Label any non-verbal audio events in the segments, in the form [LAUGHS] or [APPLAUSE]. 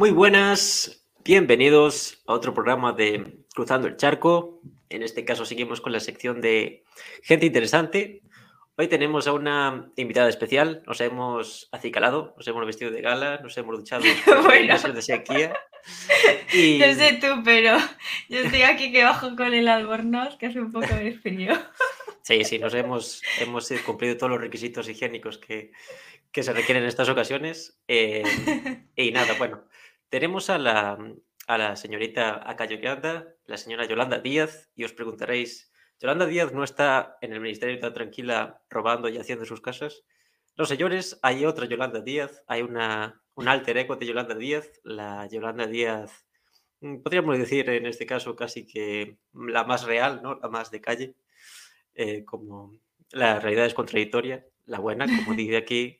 Muy buenas, bienvenidos a otro programa de Cruzando el Charco. En este caso seguimos con la sección de gente interesante. Hoy tenemos a una invitada especial. Nos hemos acicalado, nos hemos vestido de gala, nos hemos duchado [LAUGHS] bueno. de sequía. [LAUGHS] Y... No sé tú, pero yo estoy aquí que bajo con el albornoz, que hace un poco de frío. Sí, sí, nos hemos, hemos cumplido todos los requisitos higiénicos que, que se requieren en estas ocasiones. Eh, [LAUGHS] y nada, bueno, tenemos a la, a la señorita acá Yolanda, la señora Yolanda Díaz, y os preguntaréis, ¿Yolanda Díaz no está en el Ministerio tan tranquila robando y haciendo sus casas? No, señores, hay otra Yolanda Díaz, hay una, un alter ego de Yolanda Díaz, la Yolanda Díaz, mm, podríamos decir en este caso casi que la más real, ¿no? la más de calle, eh, como la realidad es contradictoria, la buena, como dice aquí, [LAUGHS]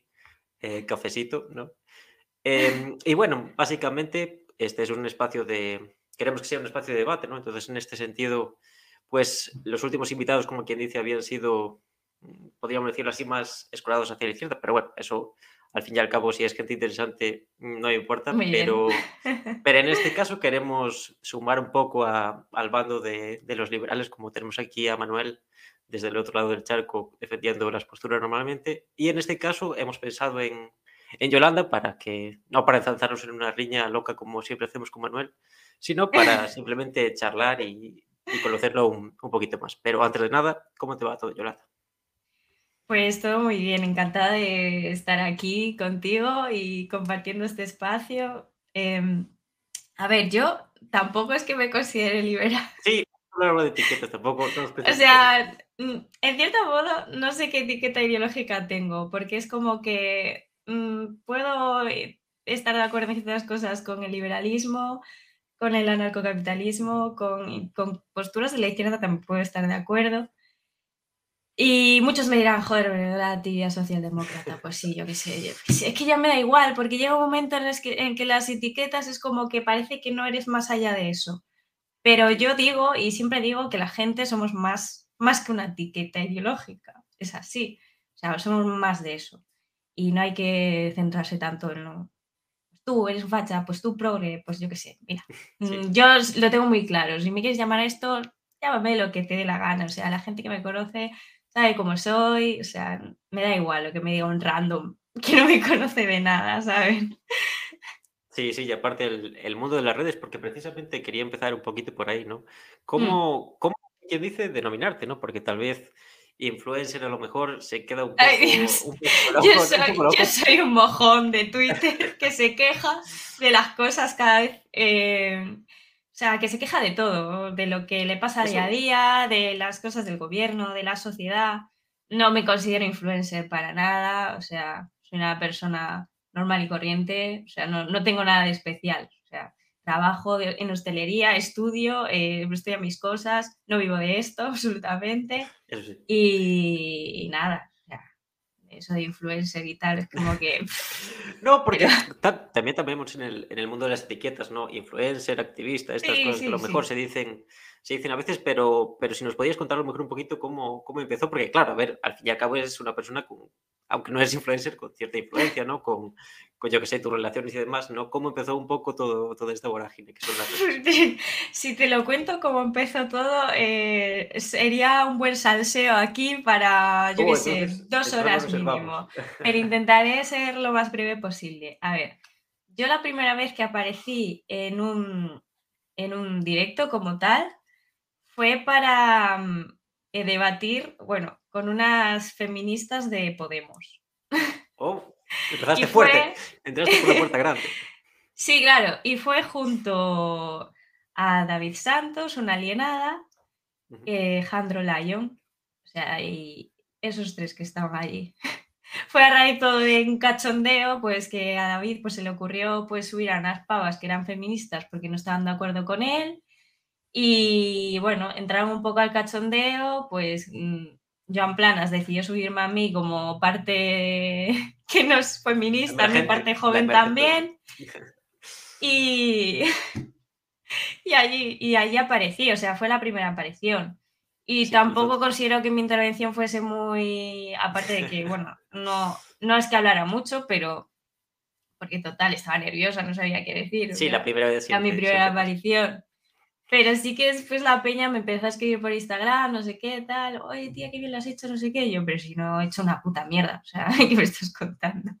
eh, cafecito, ¿no? Em, y bueno, básicamente este es un espacio de, queremos que sea un espacio de debate, ¿no? Entonces, en este sentido, pues los últimos invitados, como quien dice, habían sido, mm, podríamos decirlo así, más escolados hacia la izquierda, pero bueno, eso al fin y al cabo, si es gente interesante, no importa, pero, [LAUGHS] pero en este caso queremos sumar un poco a, al bando de, de, los liberales, como tenemos aquí a Manuel desde el otro lado del charco defendiendo las posturas normalmente, y en este caso hemos pensado en en Yolanda para que, no para ensalzarnos en una riña loca como siempre hacemos con Manuel, sino para [LAUGHS] simplemente charlar y, y conocerlo un, un, poquito más. Pero antes de nada, ¿cómo te va todo, Yolanda? Pues todo muy bien, encantada de estar aquí contigo y compartiendo este espacio. Eh, a ver, yo tampoco es que me considere liberal. Sí, no hablo de etiquetas tampoco. O sea, mm, en cierto modo, no sé qué etiqueta ideológica tengo, porque es como que Mm, puedo estar de acuerdo en ciertas cosas con el liberalismo, con el anarcocapitalismo, con, con posturas de la izquierda también puedo estar de acuerdo. Y muchos me dirán, joder, la actividad socialdemócrata. Pues sí, yo qué sé, yo qué sé. Es que ya me da igual, porque llega un momento en, el que, en que las etiquetas es como que parece que no eres más allá de eso. Pero yo digo, y siempre digo, que la gente somos más, más que una etiqueta ideológica. Es así. O sea, somos más de eso y no hay que centrarse tanto en lo, pues tú eres un facha, pues tú progre, pues yo qué sé, mira, [LAUGHS] sí. Mm, yo lo tengo muy claro, si me quieres llamar a esto, llámame lo que te dé la gana, o sea, la gente que me conoce sabe cómo soy, o sea, me da igual lo que me diga un random [LAUGHS] que no me conoce de nada, ¿saben? Sí, sí, y aparte el, el, mundo de las redes, porque precisamente quería empezar un poquito por ahí, ¿no? ¿Cómo, mm. cómo quien dice denominarte, ¿no? Porque tal vez influencer a lo mejor se queda un poco, Ay, un poco loco, yo, [LAUGHS] soy, un poco loco. yo soy un mojón de Twitter que se queja de las cosas cada vez. Eh, o sea, que se queja de todo, de lo que le pasa Eso. día a día, de las cosas del gobierno, de la sociedad. No me considero influencer para nada, o sea, soy una persona normal y corriente, o sea, no, no tengo nada de especial. O sea, trabajo de, en hostelería, estudio, eh, a mis cosas, no vivo de esto [LAUGHS] absolutamente. Sí. Y, y, nada, ya, eso de influencer y tal, es como que... [LAUGHS] no, porque también también en el, en el mundo de las etiquetas, ¿no? Influencer, activista, estas sí, cosas sí, que a lo mejor se dicen se dicen a veces, pero, pero si nos podías contar a lo mejor un poquito cómo, cómo empezó, porque claro, a ver, al fin y al cabo es una persona con, aunque no eres influencer, con cierta influencia, ¿no? Con, con yo que sé, tus relaciones y demás, ¿no? ¿Cómo empezó un poco todo, toda esta vorágine que son las? [LAUGHS] Si te lo cuento cómo empezó todo, eh, sería un buen salseo aquí para, yo oh, qué sé, dos horas mínimo. [LAUGHS] Pero intentaré ser lo más breve posible. A ver, yo la primera vez que aparecí en un, en un directo como tal fue para um, eh, debatir, bueno, con unas feministas de Podemos. Oh, [LAUGHS] empezaste fue... fuerte, entraste por la puerta [LAUGHS] grande. sí, claro, y fue junto a David Santos, una alienada, uh -huh. eh, Jandro Lyon, o sea, y esos tres que estaban allí. [LAUGHS] fue a raíz todo de un cachondeo, pues que a David pues, se le ocurrió pues, subir a unas pavas que eran feministas porque no estaban de acuerdo con él. Y bueno, entraron un poco al cachondeo, pues mm, Joan Planas decidió subirme a mí como parte [LAUGHS] que no es feminista, mi parte joven también. [LAUGHS] Y, y, allí, y allí aparecí, o sea, fue la primera aparición. Y sí, tampoco considero que mi intervención fuese muy, aparte de que, [LAUGHS] bueno, no, no es que hablara mucho, pero porque total, estaba nerviosa, no sabía qué decir. Sí, la primera vez. Era mi primera aparición. Pero sí que después la peña me empezó a escribir por Instagram, no sé qué, tal. Oye, tía, qué bien lo has hecho, no sé qué. yo, pero si no he hecho una puta mierda. O sea, [LAUGHS] ¿qué me estás contando?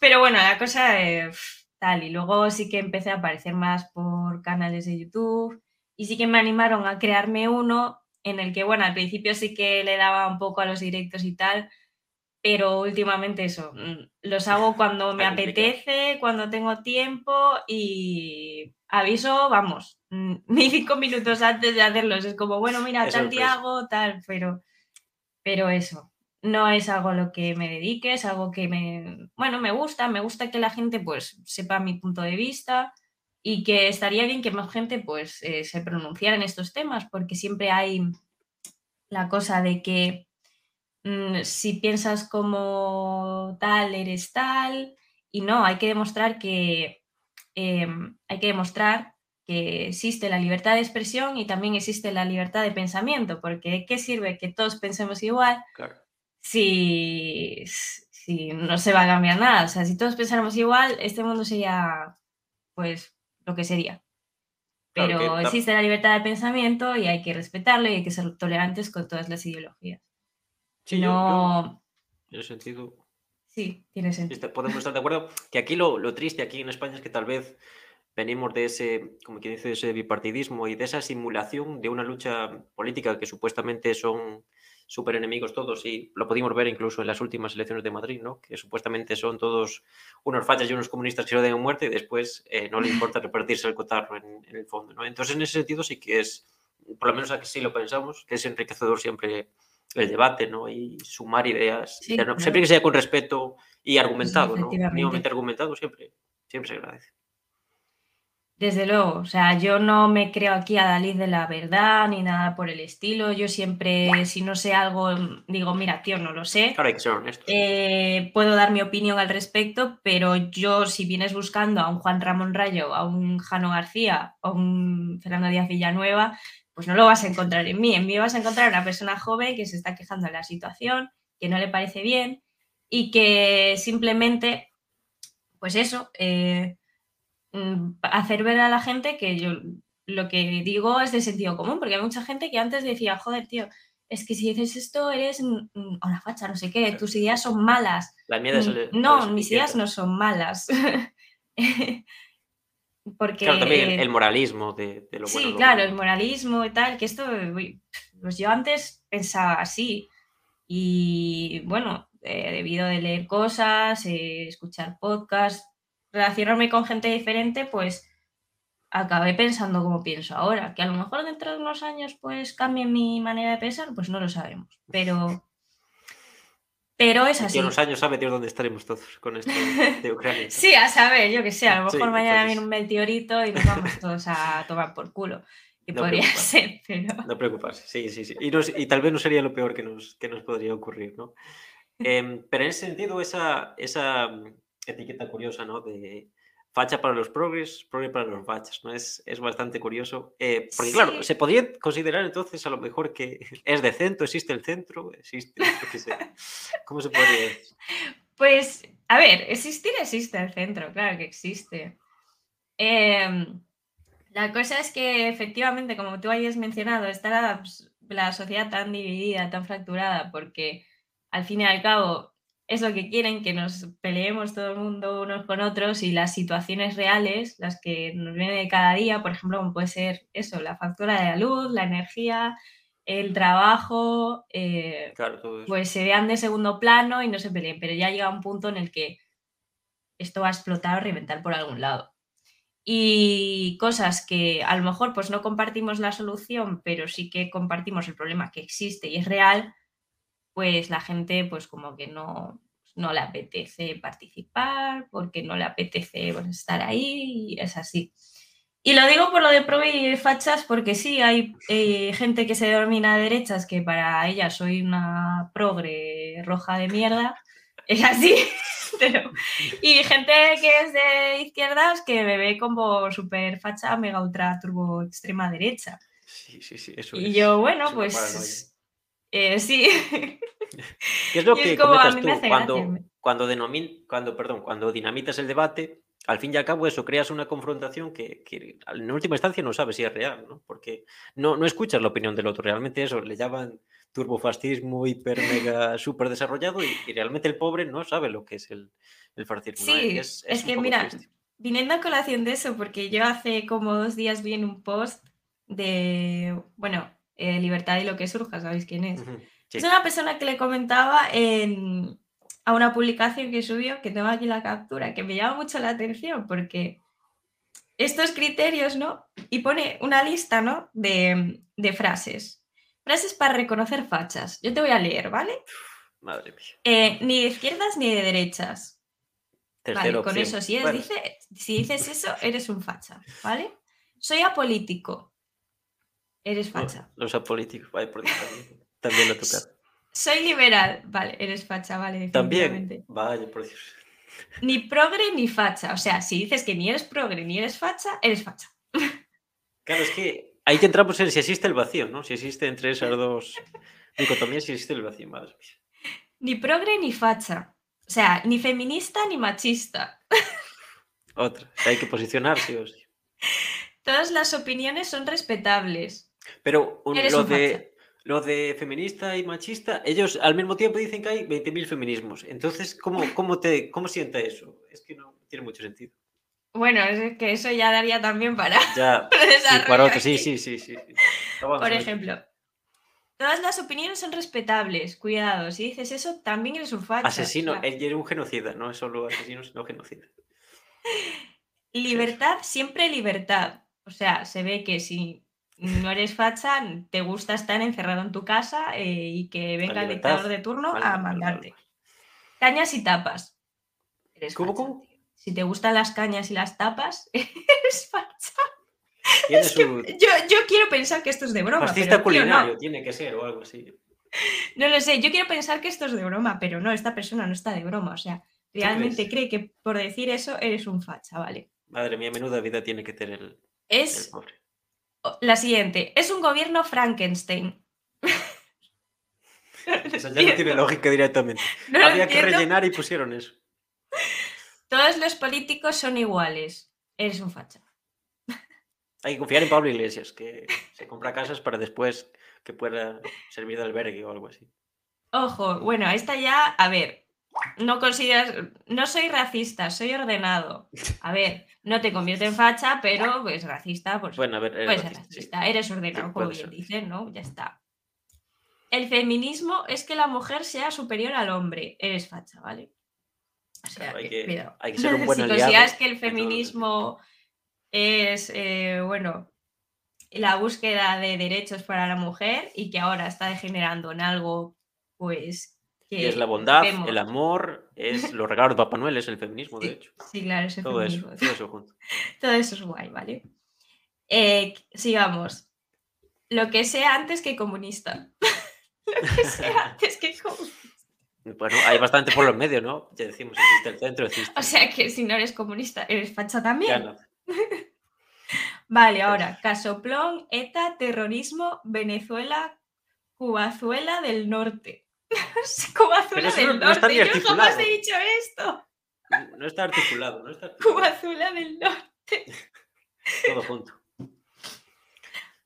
Pero bueno, la cosa es tal. Y luego sí que empecé a aparecer más por canales de YouTube. Y sí que me animaron a crearme uno en el que, bueno, al principio sí que le daba un poco a los directos y tal pero últimamente eso, mm, los [LAUGHS] hago cuando me apetece, cuando tengo tiempo y aviso, vamos, mm, [LAUGHS] ni cinco minutos antes de hacerlos. Es como, bueno, [LAUGHS] mira, tal día hago tal, pero, pero eso, no es algo a lo que me dedique, es algo que me, bueno, me gusta, me gusta que la gente pues sepa mi punto de vista y que estaría bien que más gente pues eh, se pronunciara en estos temas, porque siempre hay la cosa de que si piensas como tal, eres tal, y no, hay que demostrar que em, hay que demostrar que existe la libertad de expresión y también existe la libertad de pensamiento, porque ¿qué sirve que todos pensemos igual si, si no se va a cambiar nada? O sea, si todos pensáramos igual, este mundo sería pues lo que sería. Pero existe la libertad de pensamiento y hay que respetarlo y hay que ser tolerantes con todas las ideologías. Sí, no... en ese sentido. Sí, tiene sentido. Podemos estar de acuerdo que aquí lo, lo, triste aquí en España es que tal vez venimos de ese, como quien dice, ese bipartidismo y de esa simulación de una lucha política que supuestamente son súper enemigos todos y lo pudimos ver incluso en las últimas elecciones de Madrid, ¿no? que supuestamente son todos unos fachas y unos comunistas que se lo den muerte y después eh, no le importa repartirse el cotarro en, en, el fondo. ¿no? Entonces en ese sentido sí que es, por lo menos aquí sí lo pensamos, que es enriquecedor siempre el debate, ¿no? Y sumar ideas. Siempre que sea con respeto y argumentado, ¿no? Mínimamente argumentado siempre, siempre se agradece. Desde luego, o sea, yo no me creo aquí a Dalí de la verdad ni nada por el estilo. Yo siempre, si no sé algo, digo, mira, tío, no lo sé. Claro, hay que ser honesto. Eh, puedo dar mi opinión al respecto, pero yo, si vienes buscando a un Juan Ramón Rayo, a un Jano García, a un Fernando Díaz Villanueva, pues no lo vas a encontrar en mí. En mí vas a encontrar una persona joven que se está quejando de la situación, que no le parece bien y que simplemente, pues eso, eh, mm, hacer ver a la gente que yo lo que digo es de sentido común, porque hay mucha gente que antes decía, joder, tío, es que si dices esto eres una facha, no sé qué, tus ideas son malas. Mm, no, mis ideas no son malas. [LAUGHS] [LAUGHS] Porque, claro, también el, moralismo de, lo Sí, claro, el moralismo y tal, que esto, pues yo antes pensaba así. Y bueno, eh, debido de leer cosas, eh, escuchar podcasts, relacionarme con gente diferente, pues acabé pensando como pienso ahora. Que a lo mejor dentro de unos años pues cambie mi manera de pensar, pues no lo sabemos. Pero pero es así. En unos años sabe Dios dónde estaremos todos con esto de Ucrania. [LAUGHS] sí, a saber, yo que sé, a lo mejor mañana viene un meteorito y nos vamos todos a tomar por culo. Que podría ser, pero. No preocuparse, sí, sí, sí. Y, y, tal vez no sería lo peor que nos, que nos podría ocurrir, ¿no? [LAUGHS] Em, pero en ese sentido, esa, esa etiqueta curiosa, ¿no? De, facha para los progres, progres para los fachas, ¿no? Es, es bastante curioso. Eh, porque, claro, se podría considerar entonces a lo mejor que [LAUGHS] es de centro, existe el centro, existe, ¿cómo se podría decir? [LAUGHS] Pues, a ver, existir existe el centro, claro que existe. Em, la cosa es que efectivamente, como tú hayas mencionado, está la, la sociedad tan dividida, tan fracturada, porque al fin y al cabo es lo que quieren, que nos peleemos todo el mundo unos con otros y las situaciones reales, las que nos vienen de cada día, por ejemplo, como puede ser eso, la factura de la luz, la energía, el trabajo, eh, pues se vean de segundo plano y no se peleen, pero ya llega un punto en el que esto va a explotar o reventar por algún lado. Y cosas que a lo mejor pues no compartimos la solución, pero sí que compartimos el problema que existe y es real, pues la gente pues como que no, no le apetece participar, porque no le apetece pues, estar ahí, y es así. Y lo digo por lo de pro y fachas, porque sí, hay eh, gente que se denomina derechas, que para ella soy una progre roja de mierda, es así, [LAUGHS] pero... Y gente que es de izquierdas que me ve como súper facha, mega ultra turbo extrema derecha. Sí, sí, sí, eso Y yo, bueno, pues eh, sí. [LAUGHS] ¿Qué es lo que comentas tú cuando, cuando, denomin, cuando, perdón, cuando dinamitas el debate, al fin y al cabo eso, creas una confrontación que, que en última instancia no sabes si es real, ¿no? Porque no, no escuchas la opinión del otro, realmente eso, le llaman turbofascismo hiper mega [LAUGHS] súper desarrollado y, y, realmente el pobre no sabe lo que es el, el fascismo. Sí, es, es que mira, triste. viniendo a colación de eso, porque yo hace como dos días vi en un post de, bueno, eh, Libertad y lo que surja, ¿sabéis quién es? Uh -huh. sí. Es una persona que le comentaba en, a una publicación que subió, que tengo aquí la captura, que me llama mucho la atención porque estos criterios, ¿no? Y pone una lista, ¿no? De, de frases. Frases para reconocer fachas. Yo te voy a leer, ¿vale? Madre mía. Eh, ni de izquierdas ni de derechas. Vale, con opción. eso, si, Bueno. dice, si dices eso, [LAUGHS] eres un facha, ¿vale? Soy apolítico. Eres facha. Los apolíticos, vaya por también, también lo toca. Soy liberal. Vale, eres facha, vale. También, vaya por Dios. Ni progre ni facha. O sea, si dices que ni eres progre ni eres facha, eres facha. Claro, es que ahí que entramos en si existe el vacío, ¿no? Si existe entre esas dos dicotomías, si existe el vacío, madre mía. Ni progre ni facha. O sea, ni feminista ni machista. Otra, hay que posicionarse o sí. Todas las opiniones son respetables. Pero un- Eres lo un facha. de, lo de feminista y machista, ellos al mismo tiempo dicen que hay 20.000 feminismos. Entonces, ¿cómo, [LAUGHS] cómo, te, ¿cómo sienta eso? Es que no tiene mucho sentido. Bueno, es que eso ya daría también para Ya, [LAUGHS] para sí, desarrollo para otro, sí, sí, sí, sí. Por ejemplo, todas las opiniones son respetables. Cuidado, si dices eso, también eres un facha. Asesino, o sea, él era un genocida, no es solo asesino, sino genocida. [LAUGHS] libertad, siempre libertad. O sea, se ve que si no eres facha, te gusta estar encerrado en tu casa eh, y que venga el dictador de turno Vale, a vale, mandarte. vale. Cañas y tapas. Eres ¿Cómo, facha, cómo? tío. Si te gustan las cañas y las tapas, [LAUGHS] eres facha. Es que yo, yo quiero pensar que esto es de broma. fascista pero, tío, no. culinario, tiene que ser o algo así. No lo sé, yo quiero pensar que esto es de broma, pero no, esta persona no está de broma. O sea, realmente cree que por decir eso eres un facha, ¿vale? Madre mía, menuda vida tiene que tener el, el Es pobre. La siguiente, es un gobierno Frankenstein. [LAUGHS] Eso ya no tiene lógica directamente. [LAUGHS] No Había que rellenar y pusieron eso. [LAUGHS] Todos los políticos son iguales. Eres un facha. Hay que confiar en Pablo Iglesias, que se compra casas para después que pueda servir de albergue o algo así. Ojo, bueno, esta ya, a ver, no consideras, no soy racista, soy ordenado. A ver, no te convierte en facha, pero pues racista, pues Bueno, a ver, eres ser racista, sí. eres ordenado, Sí, como bien dicen, ¿no? Ya está. El feminismo es que la mujer sea superior al hombre. Eres facha, ¿vale? O sea, Claro, hay, que- que, cuidado. hay que [LAUGHS] ser un buen si aliado. consideras que el feminismo es, eh, bueno, la búsqueda de derechos para la mujer y que ahora está degenerando en algo, pues, que Y es la bondad, vemos. el amor, es [LAUGHS] los regalos de Papá Noel, es el feminismo, de hecho. sí, claro, es el Todo eso, todo eso junto. [LAUGHS] Todo eso es guay, ¿vale? Eh, sigamos. Lo que sea antes que comunista. [LAUGHS] Lo que sea antes que comunista. Bueno, hay bastante por los medios, ¿no? Ya decimos, existe el centro, existe. O sea que si no eres comunista, eres facha Ya también. no. Vale, ahora, casoplón, ETA, terrorismo, Venezuela, Cubazuela del Norte. [LAUGHS] Pero eso del no- no Norte. ni Yo jamás he dicho esto. No está articulado, no está articulado. Cubazuela del Norte. [LAUGHS] Todo junto.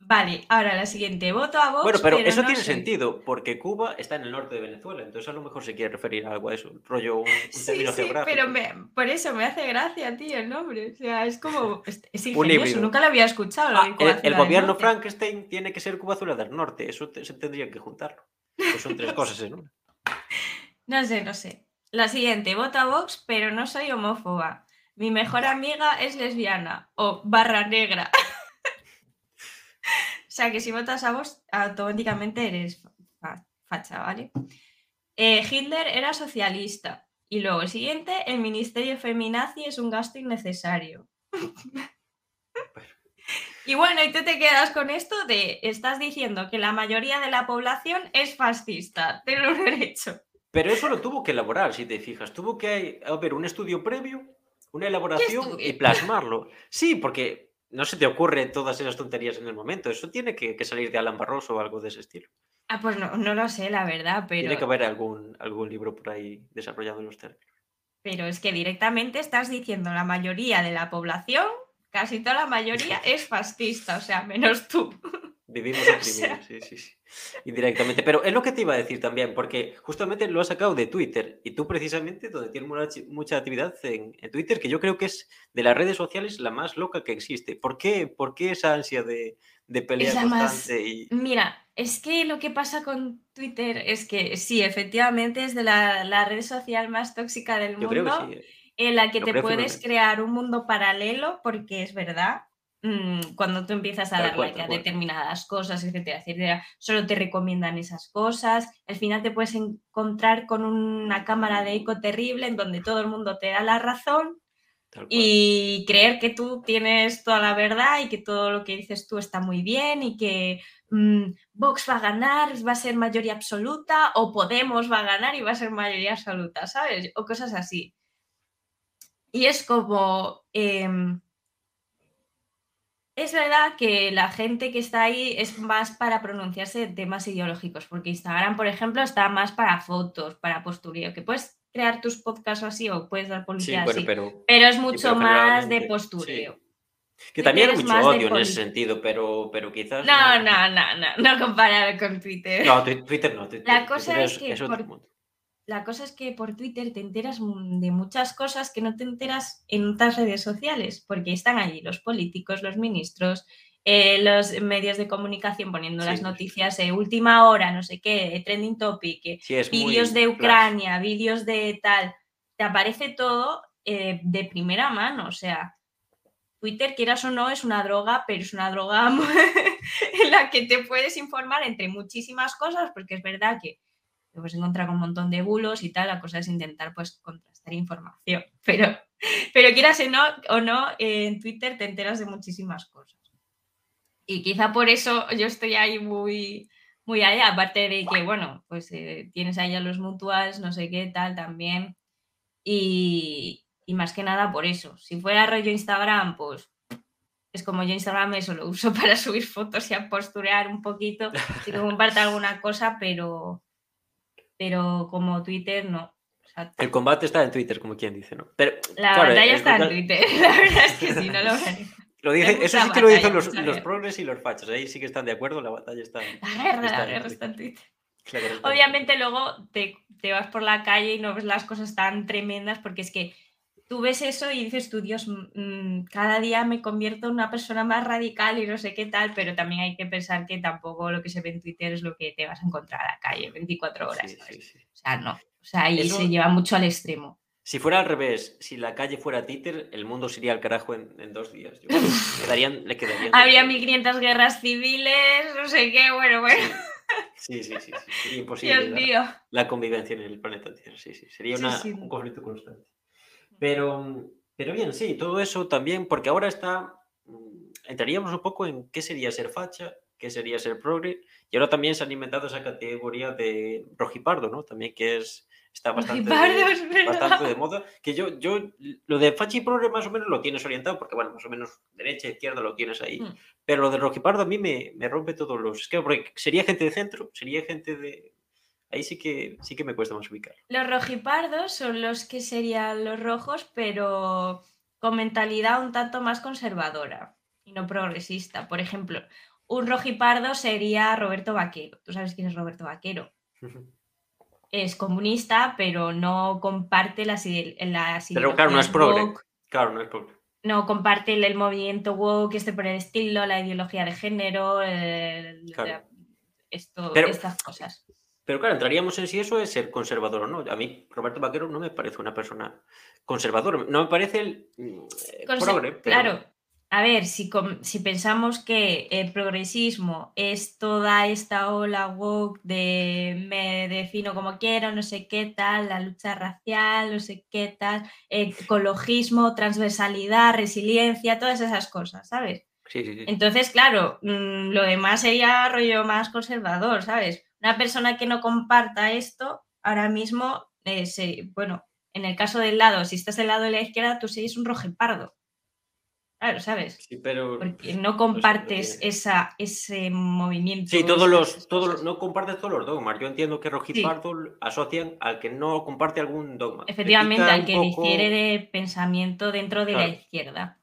Vale, ahora la siguiente. Voto a Vox. Bueno, pero eso no tiene sentido, porque Cuba está en el norte de Venezuela, entonces a lo mejor se quiere referir a algo a eso, rollo un, un Sí, término sí, geográfico. pero me- por eso me hace gracia, tío, el nombre. O sea, es como. [LAUGHS] Es, ingenioso, nunca lo había escuchado. Ah, el, gobierno. Frankenstein tiene que ser Cuba Azul del Norte, eso te- se tendrían que juntarlo. Pues son tres cosas en una. [LAUGHS] No sé, no sé. La siguiente, voto a Vox, pero no soy homófoba. Mi mejor amiga es lesbiana o barra negra. [LAUGHS] o sea que si votas a Vox, automáticamente eres fa- facha, ¿vale? Eh, Hitler era socialista. Y luego, el siguiente, el ministerio feminazi es un gasto innecesario. Y bueno, y tú te quedas con esto de, estás diciendo que la mayoría de la población es fascista, tenlo derecho. Pero eso lo tuvo que elaborar, si te fijas. Tuvo que haber un estudio previo, una elaboración y plasmarlo. Sí, porque no se te ocurre todas esas tonterías en el momento. Eso tiene que, que salir de Alan Barroso o algo de ese estilo. Ah, pues no, no lo sé, la verdad, pero Tiene que haber algún, algún libro por ahí desarrollando los términos. pero es que directamente estás diciendo la mayoría de la población, casi toda la mayoría [LAUGHS] es fascista, o sea, menos tú. [LAUGHS] Vivimos oprimidos, sí, sí, sí. Indirectamente. Pero es lo que te iba a decir también, porque justamente lo has sacado de Twitter y tú precisamente donde tienes mucha, actividad en, Twitter, que yo creo que es de las redes sociales la más loca que existe. ¿Por qué, ¿Por qué esa ansia de, de pelear constante? Y... Mira, es que lo que pasa con Twitter es que sí, efectivamente es de la, red social más tóxica del mundo. Eh. En la que te puedes crear un mundo paralelo, porque es verdad, Mm, cuando tú empiezas a dar like a determinadas cosas, etcétera, etcétera, solo te recomiendan esas cosas. Al final te puedes encontrar con una cámara de eco terrible en donde todo el mundo te da la razón y creer que tú tienes toda la verdad y que todo lo que dices tú está muy bien y que mm, Vox va a ganar, va a ser mayoría absoluta o Podemos va a ganar y va a ser mayoría absoluta, ¿sabes? O cosas así. Y es como... Em, es verdad que la gente que está ahí es más para pronunciarse de temas ideológicos, porque Instagram, por ejemplo, está más para fotos, para postureo, que puedes crear tus podcasts así o puedes dar publicidad así, pero, es mucho más de postureo. Que también hay mucho odio en ese sentido, pero, pero quizás... No, no, no, no, no, comparado con Twitter. No, Twitter no. la cosa es, que la cosa es que por Twitter te enteras de muchas cosas que no te enteras en otras redes sociales, porque están allí los políticos, los ministros, eh, los medios de comunicación poniendo las noticias de última hora, no sé qué, trending topic, eh, vídeos de Ucrania, vídeos de tal, te aparece todo eh, de primera mano, o sea, Twitter, quieras o no, es una droga, pero es una droga [LAUGHS] en la que te puedes informar entre muchísimas cosas, porque es verdad que te puedes encontrar con un montón de bulos y tal, la cosa es intentar pues contrastar información, [LAUGHS] pero, pero quieras o no, o no en Twitter te enteras de muchísimas cosas. Y quizá por eso yo estoy ahí muy, muy allá, aparte de que, bueno, pues eh, tienes ahí a los mutuals, no sé qué tal también, y, y más que nada por eso. Si fuera rollo Instagram, pues es como yo Instagram eso lo uso [LAUGHS] para subir fotos y a posturear un poquito, si [LAUGHS] comparte alguna cosa, pero, pero como Twitter no. el combate está en Twitter, como quien dice, ¿no? Pero, la batalla está en Twitter, [LAUGHS] la verdad es que sí, no lo [LAUGHS] Lo dice, eso sí que lo dicen los, los progres y los fachos, ahí sí que están de acuerdo, la batalla está en La guerra, la guerra está en Twitter. Obviamente luego te, te, vas por la calle y no ves las cosas tan tremendas porque es que tú ves eso y dices tú, Dios, cada día me convierto en una persona más radical y no sé qué tal, pero también hay que pensar que tampoco lo que se ve en Twitter es lo que te vas a encontrar a la calle 24 horas. O sea, no. O sea, ahí se lleva mucho al extremo. Si fuera al revés, si la calle fuera Twitter, el mundo se iría al carajo en, dos días. quedarían, [LAUGHS] le quedarían Habría 1500 guerras civiles, no sé qué, bueno, bueno. Sí, sí, sí, Sería [LAUGHS] imposible la, convivencia en el planeta Tierra. Sí, sí. Sería un conflicto constante. Pero, pero bien, sí, todo eso también, porque ahora está, mm, entraríamos un poco en qué sería ser facha, qué sería ser progre, y ahora también se han inventado esa categoría de rojipardo, ¿no? También que es, está bastante, de, bastante de moda, que yo, yo, lo de facha y progre más o menos lo tienes orientado, porque bueno, más o menos derecha, izquierda lo tienes ahí, hmm. pero lo de rojipardo a mí me, me rompe todos los esquemas, porque sería gente de centro, sería gente de, Ahí sí que, sí que me cuesta más ubicar. Los rojipardos son los que serían los rojos, pero con mentalidad un tanto más conservadora y no progresista. Por ejemplo, un rojipardo sería Roberto Vaquero. ¿Tú sabes quién es Roberto Vaquero? es comunista, pero no comparte las, las Pero claro, no es progre. Claro, no es progre. No comparte el, movimiento woke, este por el estilo, la ideología de género, esto, estas cosas. Pero claro, entraríamos en si eso es ser conservador o no. A mí, Roberto Vaquero no me parece una persona conservadora. No me parece el mm, progre, Claro. A ver, si, si pensamos que el progresismo es toda esta ola woke de me defino como quiero, no sé qué tal, la lucha racial, no sé qué tal, ecologismo, transversalidad, resiliencia, todas esas cosas, ¿sabes? Sí, sí, sí. Entonces, claro, mm, lo demás sería rollo más conservador, ¿sabes? Una persona que no comparta esto, ahora mismo, eh, bueno, en el caso del lado, si estás del lado de la izquierda, tú serías un rojepardo. Claro, ¿sabes? Sí, pero Porque no no no compartes tiene. esa, ese movimiento. Sí, todos los, todos no compartes todos los dogmas. Yo entiendo que Rojipardo asocian al que no comparte algún dogma. Efectivamente, al que poco- difiere de pensamiento dentro de la izquierda.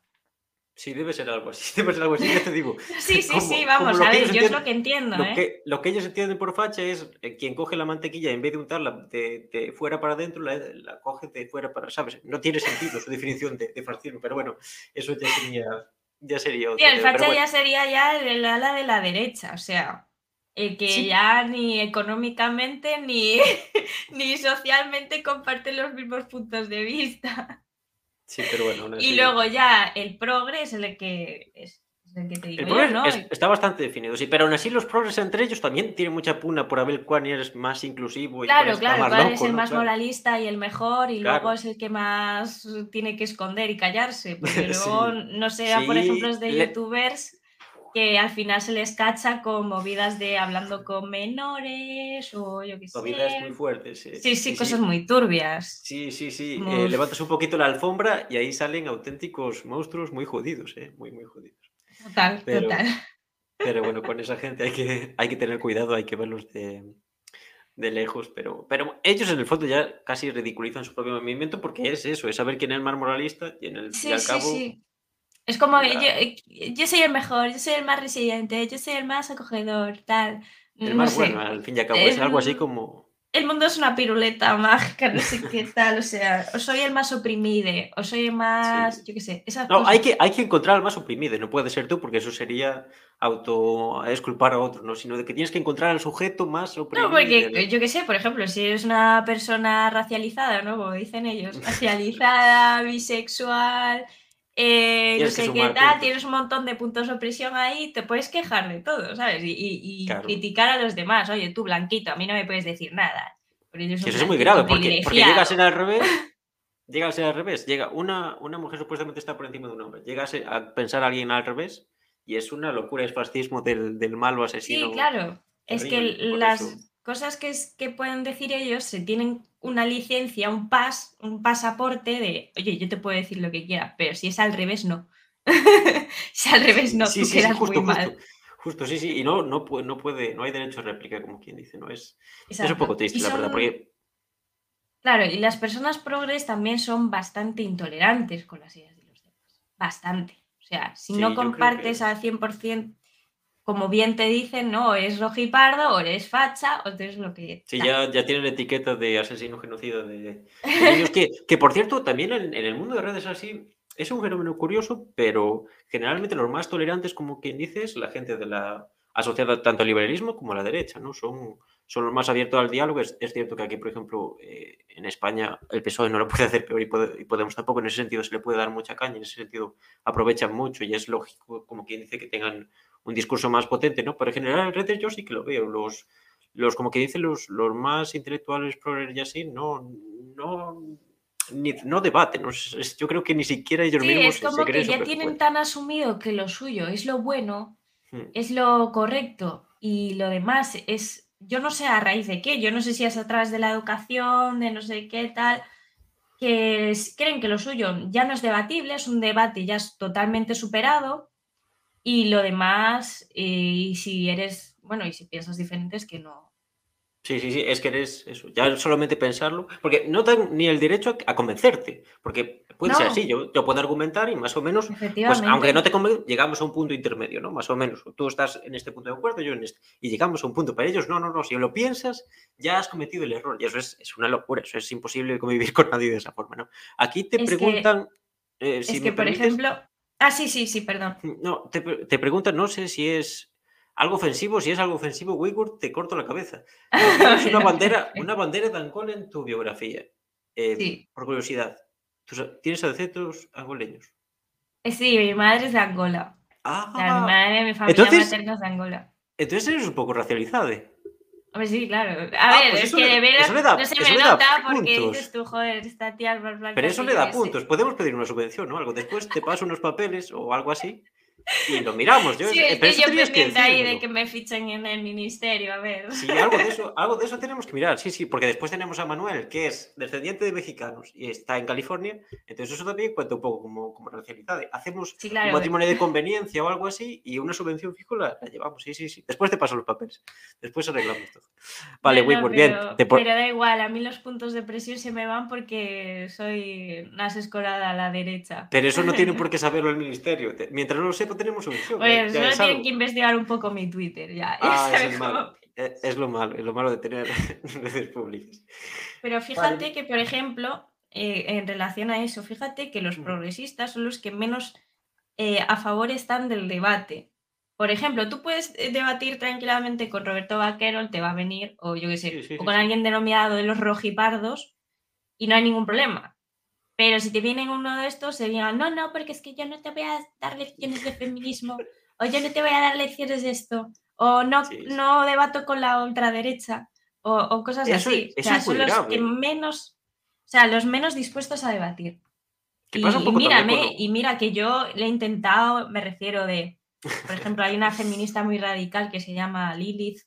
Sí, debe ser algo así. [LAUGHS] Debe ser algo así, ya te digo. [LAUGHS] Sí, sí, Como- sí, vamos, a ver, yo es lo que entiendo, Lo ¿eh? que, lo que ellos entienden por facha es eh, quien coge la mantequilla en vez de untarla de, de fuera para adentro, la, la coge de fuera para, ¿sabes? No tiene sentido su definición de, de fascismo, pero bueno, eso ya sería, ya sería otro Sí, el facha bueno. ya sería ya el ala de la derecha, o sea, el que Sí. ya ni económicamente ni, [LAUGHS] ni socialmente comparte los mismos puntos de vista. Sí, pero bueno. aún Y luego ya el progre es el que es, es el que te digo El yo, progres ¿no? es- está bastante definido, sí, pero aún así los progres entre ellos también tienen mucha puna por ver cuál es más inclusivo y Claro, claro, más cuál loco, es el ¿no? más Claro. moralista y el mejor, y luego es el que más tiene que esconder y callarse. Porque [LAUGHS] Sí. luego, no sé, por ejemplo, de le- youtubers que al final se les cacha con movidas de hablando con menores o yo qué sé. Movidas muy fuertes. Sí, Sí, sí, cosas muy turbias. Sí, sí, sí. Eh, levantas un poquito la alfombra y ahí salen auténticos monstruos muy jodidos, ¿eh? Muy, muy jodidos. Total, Pero- total. [LAUGHS] Pero bueno, con esa gente hay que, hay que tener cuidado, hay que verlos de, de lejos. Pero, pero ellos en el fondo ya casi ridiculizan su propio movimiento porque es eso, es saber quién es el más moralista y, en el, y Sí, al sí, cabo... sí. Es como, yo, yo soy el mejor, yo soy el más resiliente, yo soy el más acogedor, tal. El no más sé. bueno, al fin y al cabo, es algo así como... el mundo es una piruleta [LAUGHS] mágica, no sé qué tal, o sea, o soy el más oprimido, o soy el más, Sí. yo qué sé, esas No, cosas. hay que, hay que encontrar al más oprimido, no puede ser tú, porque eso sería auto exculpar a otro, ¿no? Sino de que tienes que encontrar al sujeto más oprimido. No, porque yo qué sé, por ejemplo, si eres una persona racializada, ¿no? Como dicen ellos, racializada, [LAUGHS] bisexual, eh, no sé qué tal, tienes un montón de puntos de opresión ahí, te puedes quejar de todo, ¿sabes? Y, y- y Claro. criticar a los demás. Oye, tú, blanquito, a mí no me puedes decir nada. eso es muy grave, porque, porque llega a ser privilegiado". al revés. Llega a ser al revés. Llega una, una mujer supuestamente está por encima de un hombre. Llega a, ser- a pensar a alguien al revés y es una locura, es fascismo del, del malo asesino. Sí, claro. Es que las. Cosas que, es- que pueden decir ellos se tienen una licencia, un pas, un pasaporte de, oye, yo te puedo decir lo que quiera, pero si es al revés, no. [LAUGHS] si al revés, no, sí, tú sí, sí, quedas justo, muy mal. justo. Justo, sí, sí. Y no, no, puede, no puede, no hay derecho a réplica, como quien dice, ¿no? Es, es un Exacto. poco triste, la verdad, porque Claro, y las personas progres también son bastante intolerantes con las ideas de los demás. Bastante. O sea, si Sí, no compartes que- al 100%, como bien te dicen, no, eres rojipardo, o eres facha, o eres lo que... Sí, ya, ya tienen etiqueta de asesino genocida de, que, que, por cierto, también en, en el mundo de redes así es un fenómeno curioso, pero generalmente los más tolerantes, como quien dice, es la gente de la asociada tanto al liberalismo como a la derecha, ¿no? Son, son los más abiertos al diálogo. Es, es cierto que aquí, por ejemplo, eh, en España el PSOE no lo puede hacer peor y, puede- y Podemos tampoco, en ese sentido se le puede dar mucha caña, en ese sentido aprovechan mucho y es lógico, como quien dice, que tengan un discurso más potente, ¿no? Pero en general en redes yo sí que lo veo, los, los como que dicen los, los más intelectuales progres y así, no, no, ni- no debaten, no yo creo que ni siquiera ellos Sí, mismos es se- como se que creen ya eso tienen tan asumido que lo suyo es lo bueno, Hmm. es lo correcto y lo demás es, yo no sé a raíz de qué, yo no sé si es a través de la educación, de no sé qué tal, que es- creen que lo suyo ya no es debatible, es un debate ya es totalmente superado y lo demás, eh, y si eres, bueno, y si piensas diferente es que no. Sí, sí, sí, es que eres eso, ya solamente pensarlo, porque no dan ni el derecho a, convencerte, porque puede ser así, yo, yo puedo argumentar y más o menos Pues aunque no te convenga, llegamos a un punto intermedio, ¿no? Más o menos. Tú estás en este punto de acuerdo, yo en este. Y llegamos a un punto. Para ellos, no, no, no. Si lo piensas, ya has cometido el error. Y eso es, es una locura. Eso es imposible convivir con nadie de esa forma, ¿no? Aquí te Es que- preguntan. eh, si es me que, por permites- ejemplo, ah, sí, sí, sí, perdón. No, te, te preguntan, no sé si es algo ofensivo. Si es algo ofensivo, Uyghur, te corto la cabeza. [LAUGHS] Tienes una bandera, una bandera de Angola en tu biografía. Eh, Sí. Por curiosidad, ¿tus- ¿tienes ancestros angoleños? Eh, Sí, mi madre es de Angola. Ah, mi madre, mi familia entonces- materna es de Angola. entonces eres un poco racializado. ¿eh? Hombre, sí, claro. A Ah, ver, pues es que le- de veras no se me nota porque puntos. dices tú, joder, esta tía es más blanca Pero eso le da puntos. Podemos pedir una subvención o algo. Después te paso unos papeles o algo así. Y lo miramos. Yo, Sí, pero estoy eso yo tenías que pendiente ahí de que me fichen en el ministerio, a ver. Sí, algo de, eso, [LAUGHS] algo de eso tenemos que mirar, sí, sí, porque después tenemos a Manuel, que es descendiente de mexicanos y está en California, entonces eso también cuenta un poco como, como racialidad. Hacemos Sí, un claro. matrimonio de conveniencia o algo así y una subvención fijo la, la llevamos, sí, sí, sí. Después te paso los papeles, después arreglamos todo. Vale, Whitworth, bien. pero, te po- pero da igual, a mí los puntos de presión se me van porque soy más escorada a la derecha. Pero eso no tiene por [LAUGHS] qué saberlo el ministerio. Te- Mientras no lo sepa, tenemos solo es tienen algo. que investigar un poco mi Twitter, ya. ya Ah, [LAUGHS] es cómo-. Eh, Es lo malo, es lo malo de tener [LAUGHS] redes públicas. Pero fíjate Vale. que, por ejemplo, eh, en relación a eso, fíjate que los Mm. progresistas son los que menos eh, a favor están del debate. Por ejemplo, tú puedes eh, debatir tranquilamente con Roberto Vaquero, él te va a venir, o yo qué sé, Sí, sí, o con sí. alguien denominado de los rojipardos, y no hay ningún problema. Pero si te vienen uno de estos, se digan, no, no, porque es que yo no te voy a dar lecciones de feminismo, o yo no te voy a dar lecciones de esto, o no, Sí, sí. no debato con la ultraderecha, o, o cosas Eso- así. O sea, son los que menos, o sea, los menos dispuestos a debatir. Y, y también mírame, y mira que yo le he intentado, me refiero de, por ejemplo, hay una feminista muy radical que se llama Lilith,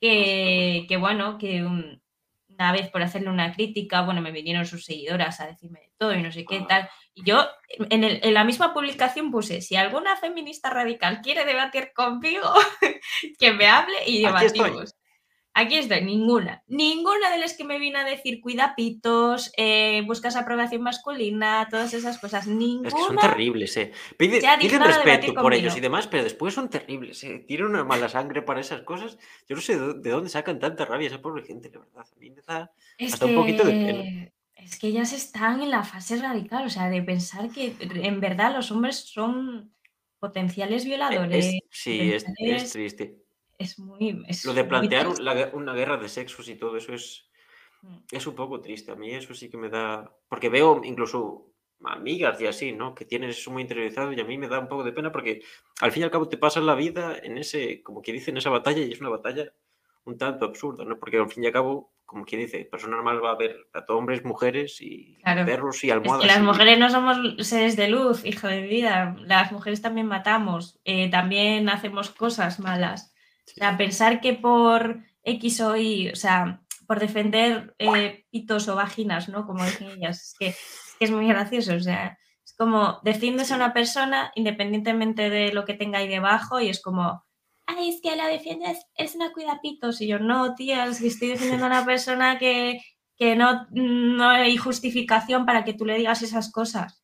[LAUGHS] que, que bueno, que un- una vez por hacerle una crítica, bueno, me vinieron sus seguidoras a decirme de todo y no sé qué Ah. tal. Y yo en, el- en la misma publicación puse, si alguna feminista radical quiere debatir conmigo, [LAUGHS] que me hable y debatimos. Aquí estoy, ninguna. Ninguna de las que me vino a decir cuida pitos, eh, buscas aprobación masculina, todas esas cosas. Ninguna. Es que son terribles, ¿eh? Pide- piden respeto por ellos y demás, pero después son terribles, ¿eh? Tienen una mala sangre para esas cosas. Yo no sé de de dónde sacan tanta rabia esa pobre gente, la verdad. A mí me da... Es hasta un poquito de pena. que, es que ellas están en la fase radical, o sea, de pensar que en verdad los hombres son potenciales eh, violadores. es- sí, es, triste. Es muy. es Lo de plantear la una guerra de sexos y todo eso es, Mm. es un poco triste. A mí eso sí que me da... Porque veo incluso amigas y así, ¿no? Que tienes eso muy interiorizado y a mí me da un poco de pena porque al fin y al cabo te pasas la vida en ese, como que dice, en esa batalla y es una batalla un tanto absurda, ¿no? Porque al fin y al cabo, como quien dice, persona normal va a haber tanto hombres, mujeres y Claro. perros y Es almohadas. que las mujeres no somos seres de luz, hijo de vida. Las mujeres también matamos, eh, también hacemos cosas malas. O Sí. sea, pensar que por X o Y, o sea, por defender eh, pitos o vaginas, ¿no? Como dicen ellas, es que, es que es muy gracioso. O sea, es como defiendes a una persona independientemente de lo que tenga ahí debajo y es como, ay, es que la defiendes, es una cuidapitos. Y yo, no, tía, es que estoy [LAUGHS] defendiendo a una persona que, que no, no hay justificación para que tú le digas esas cosas.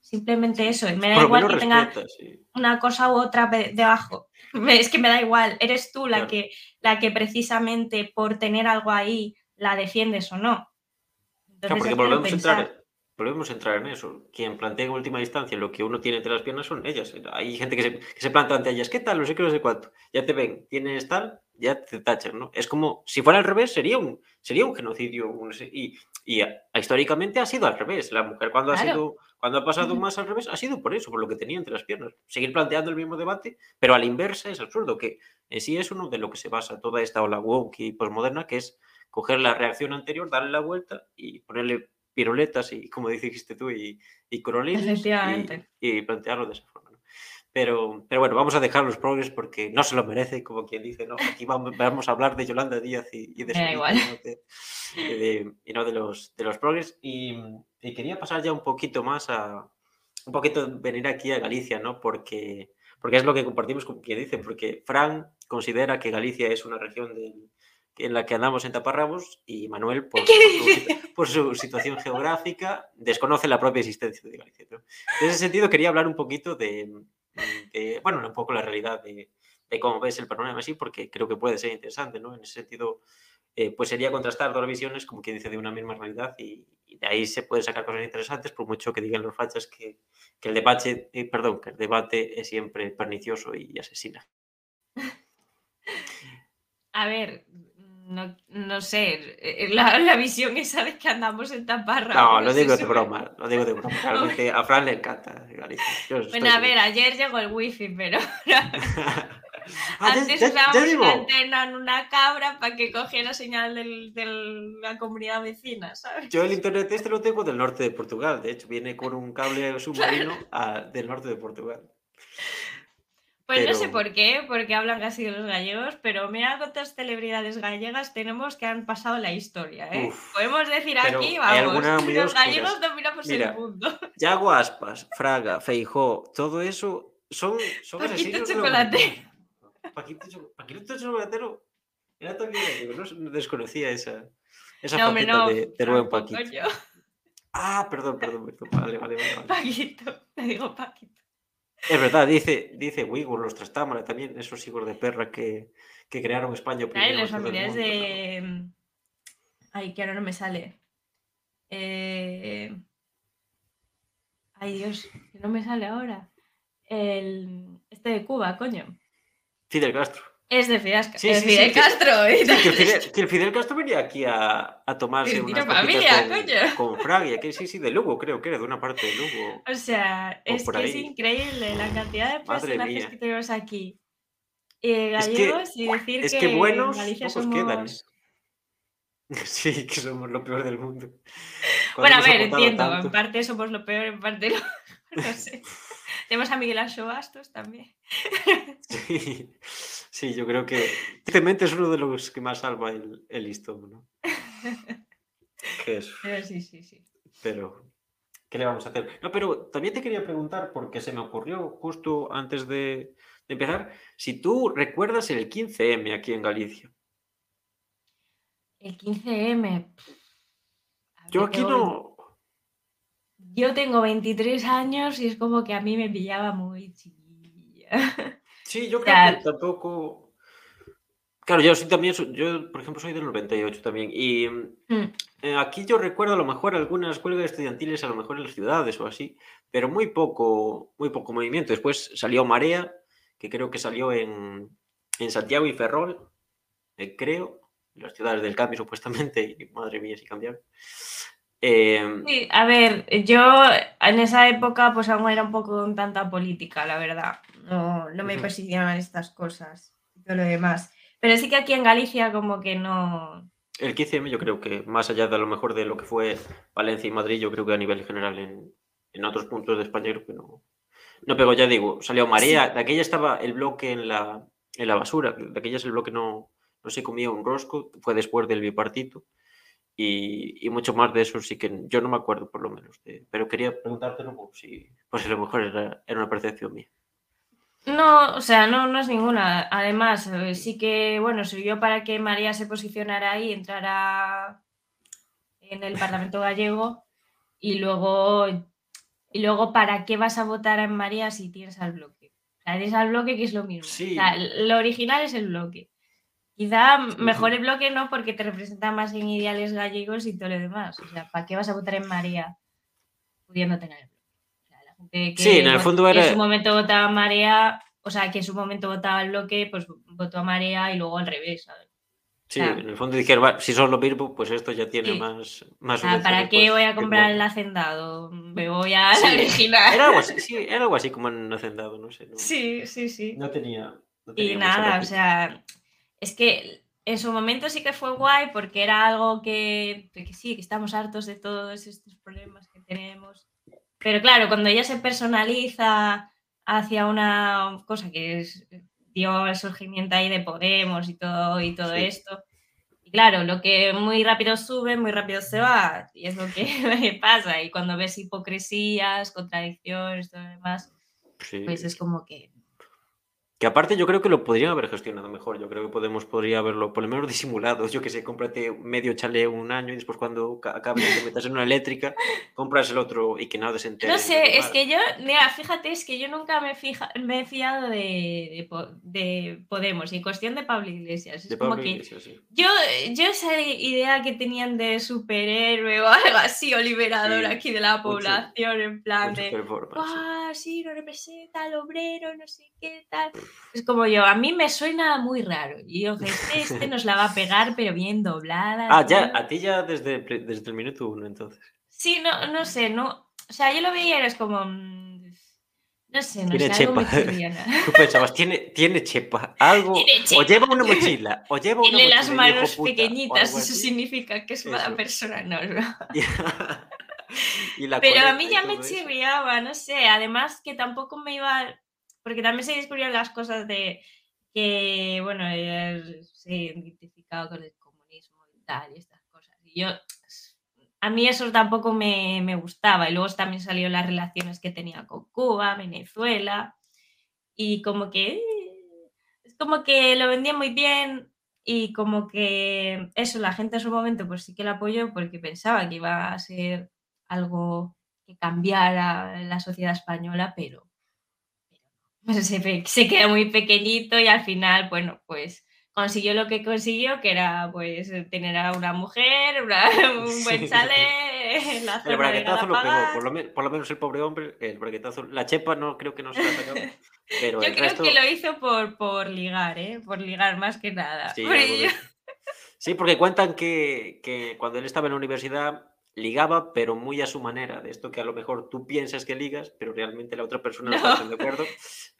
Simplemente eso. Y me da igual que tenga sí. una cosa u otra de- debajo. Es que me da igual, eres tú la, Claro. que, la que precisamente por tener algo ahí la defiendes o no. Claro, porque volvemos a, entrar, volvemos a entrar en eso. Quien plantea en última instancia lo que uno tiene entre las piernas son ellas. Hay gente que se, que se planta ante ellas, ¿qué tal? No sé qué, no sé cuánto. Ya te ven, tienes tal, ya te tachan, ¿no? Es como, si fuera al revés, sería un, sería un genocidio. un- y y a- históricamente ha sido al revés. La mujer cuando ha sido cuando ha pasado más al revés ha sido por eso, por lo que tenía entre las piernas. Seguir planteando el mismo debate, pero a la inversa es absurdo, que en sí es uno de lo que se basa toda esta ola woke y posmoderna, que es coger la reacción anterior, darle la vuelta y ponerle piruletas y, como dijiste tú, y, y corolines y, y plantearlo de esa forma. ¿no? Pero, pero bueno, vamos a dejar los progres porque no se lo merece, como quien dice, ¿no? Aquí vamos, vamos a hablar de Yolanda Díaz y, y de su vida, y no de, de- no de los, de los progres. Y, y quería pasar ya un poquito más a, un poquito venir aquí a Galicia, ¿no? Porque, porque es lo que compartimos con quien dice, porque Fran considera que Galicia es una región en la que andamos en taparrabos y Manuel, por, ¿Qué por su, [LAUGHS] por su situación geográfica, desconoce la propia existencia de Galicia. ¿no? En ese sentido, quería hablar un poquito de, de, bueno, un poco la realidad de, de cómo ves el panorama así, porque creo que puede ser interesante, ¿no? En ese sentido, eh, pues sería contrastar dos visiones, como quien dice, de una misma realidad y, y de ahí se pueden sacar cosas interesantes, por mucho que digan los fachas que, que el debate, eh, perdón, que el debate es siempre pernicioso y asesina. [LAUGHS] A ver, no, no sé, eh, la, la visión esa de que andamos en taparra. No, lo digo de broma, lo digo de broma. Realmente [LAUGHS] a Fran le encanta. Yo Bueno, a ver, seguro. ayer llegó el wifi, pero [LAUGHS] Ah, antes usábamos una antena en una cabra para que cogiera señal de la comunidad vecina, ¿sabes? Yo el internet este lo tengo del norte de Portugal. De hecho, viene con un cable [LAUGHS] submarino a- del norte de Portugal. Pues no sé Pero- por qué, porque hablan así de los gallegos, pero mira cuántas celebridades gallegas tenemos que han pasado la historia, ¿eh? Uf. Podemos decir Pero aquí, vamos, los oscuras. gallegos dominamos Mira, el mundo. Yago Aspas, Fraga, Feijó, todo eso son, son Paquito asesinos de la Chocolatero. humanidad. Paquito, Paquito Chocolatero era también gallego, no, no desconocía esa, esa No, hombre, faceta no. de, de Paquito. Ah, perdón, perdón, perdón. Vale, vale, vale. vale. Paquito, te digo Paquito. Es verdad, dice, dice Uyghur, los Trastámara también, esos hijos de perra que, que crearon España Claro, los familiares de. Ay, que ahora no me sale. Eh, Ay, Dios, que no me sale ahora. El... Este de Cuba, coño. Fidel Castro. Es de Fidel, Sí, es sí, Fidel sí, Castro. Sí, que, el tal. Fidel, que el Fidel Castro venía aquí a, a tomarse copitas familia, con, coño. con Fraga, que sí, sí, de Lugo, creo que era de una parte de Lugo. O sea, O es que es increíble la cantidad de personajes que tenemos aquí. Eh, Es que- gallegos y decir Es que, que en buenos pocos somos... quedan. [LAUGHS] ¿eh? Sí, que somos lo peor del mundo. Cuando Bueno, a ver, entiendo. tanto. En parte somos lo peor, en parte. [LAUGHS] No sé. [LAUGHS] Tenemos a Miguel Ancho Bastos también. [LAUGHS] Sí, sí, yo creo que tristemente es uno de los que más salva el, el listón, ¿no? Que es, Pero sí, sí, sí. pero, ¿qué le vamos a hacer? No, pero también te quería preguntar, porque se me ocurrió justo antes de, de empezar, si tú recuerdas el 15M aquí en Galicia. El 15M. pff, a Yo aquí no... Yo tengo 23 años y es como que a mí me pillaba muy chiquilla. [LAUGHS] Sí, yo creo que tampoco... Claro, yo sí también, soy- yo por ejemplo soy del 98 también, y Mm, Eh, aquí yo recuerdo a lo mejor algunas huelgas estudiantiles, a lo mejor en las ciudades o así, pero muy poco, muy poco movimiento. Después salió Marea, que creo que salió en, en Santiago y Ferrol, eh, creo, las ciudades del cambio [LAUGHS] supuestamente, y madre mía, si cambiaron. Eh, Sí, a ver, yo en esa época pues aún era un poco con tanta política, la verdad. No, no me Ujú. perseguían estas cosas y todo lo demás. Pero sí que aquí en Galicia como que no... el 15M yo creo que más allá de a lo mejor de lo que fue Valencia y Madrid, yo creo que a nivel general en, en otros puntos de España creo que no. No, pero ya digo, salió Marea, de aquella estaba el bloque en la, en la basura, de aquella es el bloque no, no se comía un rosco, fue después del bipartito. Y, y mucho más de eso sí que yo no me acuerdo por lo menos. de- pero quería preguntártelo por si, por si a lo mejor era, era una percepción mía. No, o sea, no, no es ninguna. Además, eh, sí que, bueno, sirvió para que María se posicionara ahí, entrara en el Parlamento [LAUGHS] gallego y luego, y luego ¿para qué vas a votar en María si tienes al bloque? O sea, tienes al bloque que es lo mismo. Sí. O sea, lo original es el bloque. Quizá mejor el bloque no porque te representa más en ideales gallegos y todo lo demás. O sea, ¿para qué vas a votar en María pudiendo tener el bloque? O sea, la gente que, Sí, en el fondo que era- en su momento votaba Marea, o sea, que en su momento votaba el bloque, pues votó a Marea y luego al revés. ¿sabes? Sí, en el fondo dijeron, "Va, si son lo mismo, pues esto ya tiene Sí. más, más sea, ¿para qué pues, voy a comprar el bueno". hacendado? Me voy a Sí, la original. Era algo así, [LAUGHS] sí, era algo así como en Hacendado, no sé. No, Sí, sí, sí. no tenía. no Y tenía nada, o sea, es que en su momento sí que fue guay porque era algo que, que sí, que estamos hartos de todos estos problemas que tenemos. Pero claro, cuando ella se personaliza hacia una cosa que es, dio el surgimiento ahí de Podemos y todo, y todo Sí. esto. Y claro, lo que muy rápido sube, muy rápido se va. Y es lo que [LAUGHS] pasa. Y cuando ves hipocresías, contradicciones, todo lo demás, Sí. pues es como que Que aparte yo creo que lo podrían haber gestionado mejor. Yo creo que Podemos podría haberlo por lo menos disimulado. Yo que sé, cómprate medio chaleo un año y después cuando ca- acabes te metas en una eléctrica, compras el otro y que nada se entere. No de sé, es que yo, mira, fíjate, es que yo nunca me, fija, me he fiado de, de Po- de Podemos y en cuestión de Pablo Iglesias. Es De como Pablo que Iglesias, sí. yo, yo esa idea que tenían de superhéroe o [LAUGHS] algo así, o liberador Sí, aquí de la mucho- población, en plan Mucho de, sí. ¡ah, sí, lo representa al obrero, no sé qué tal! Es como yo, a mí me suena muy raro. Y yo, este, este nos la va a pegar, pero bien doblada. Ah, ya, tío". a ti ya desde, desde el minuto uno, entonces. Sí, no, no sé, no. O sea, yo lo veía y como. mm, No sé, no Tiene sé, chepa. [LAUGHS] Tú pensabas, tiene, tiene chepa, algo, Tiene o chepa. lleva una mochila, o lleva una Tiene mochila. las manos puta, o pequeñitas, eso significa que es mala Eso. persona, no, no. [LAUGHS] Y la Pero a mí ya me chirriaba, no sé. Además, que tampoco me iba. Porque también se descubrieron las cosas de que, bueno, se ha identificado con el comunismo y tal, y estas cosas. Y yo, a mí eso tampoco me, me gustaba. Y luego también salieron las relaciones que tenía con Cuba, Venezuela, y como que, es como que lo vendía muy bien y como que eso, la gente en su momento pues sí que lo apoyó porque pensaba que iba a ser algo que cambiara la sociedad española, pero, se, se queda muy pequeñito y al final, bueno, pues consiguió lo que consiguió, que era pues tener a una mujer, [LAUGHS] un buen chale, [LAUGHS] la El braguetazo lo pegó, por lo, por lo, menos el pobre hombre, el braguetazo, la chepa no creo que no se la sacado. Pero Yo creo que lo hizo por, por ligar, ¿eh? por ligar más que nada. Sí, porque cuentan que, que cuando él estaba en la universidad ligaba, pero muy a su manera, de esto que a lo mejor tú piensas que ligas, pero realmente la otra persona no, está de acuerdo.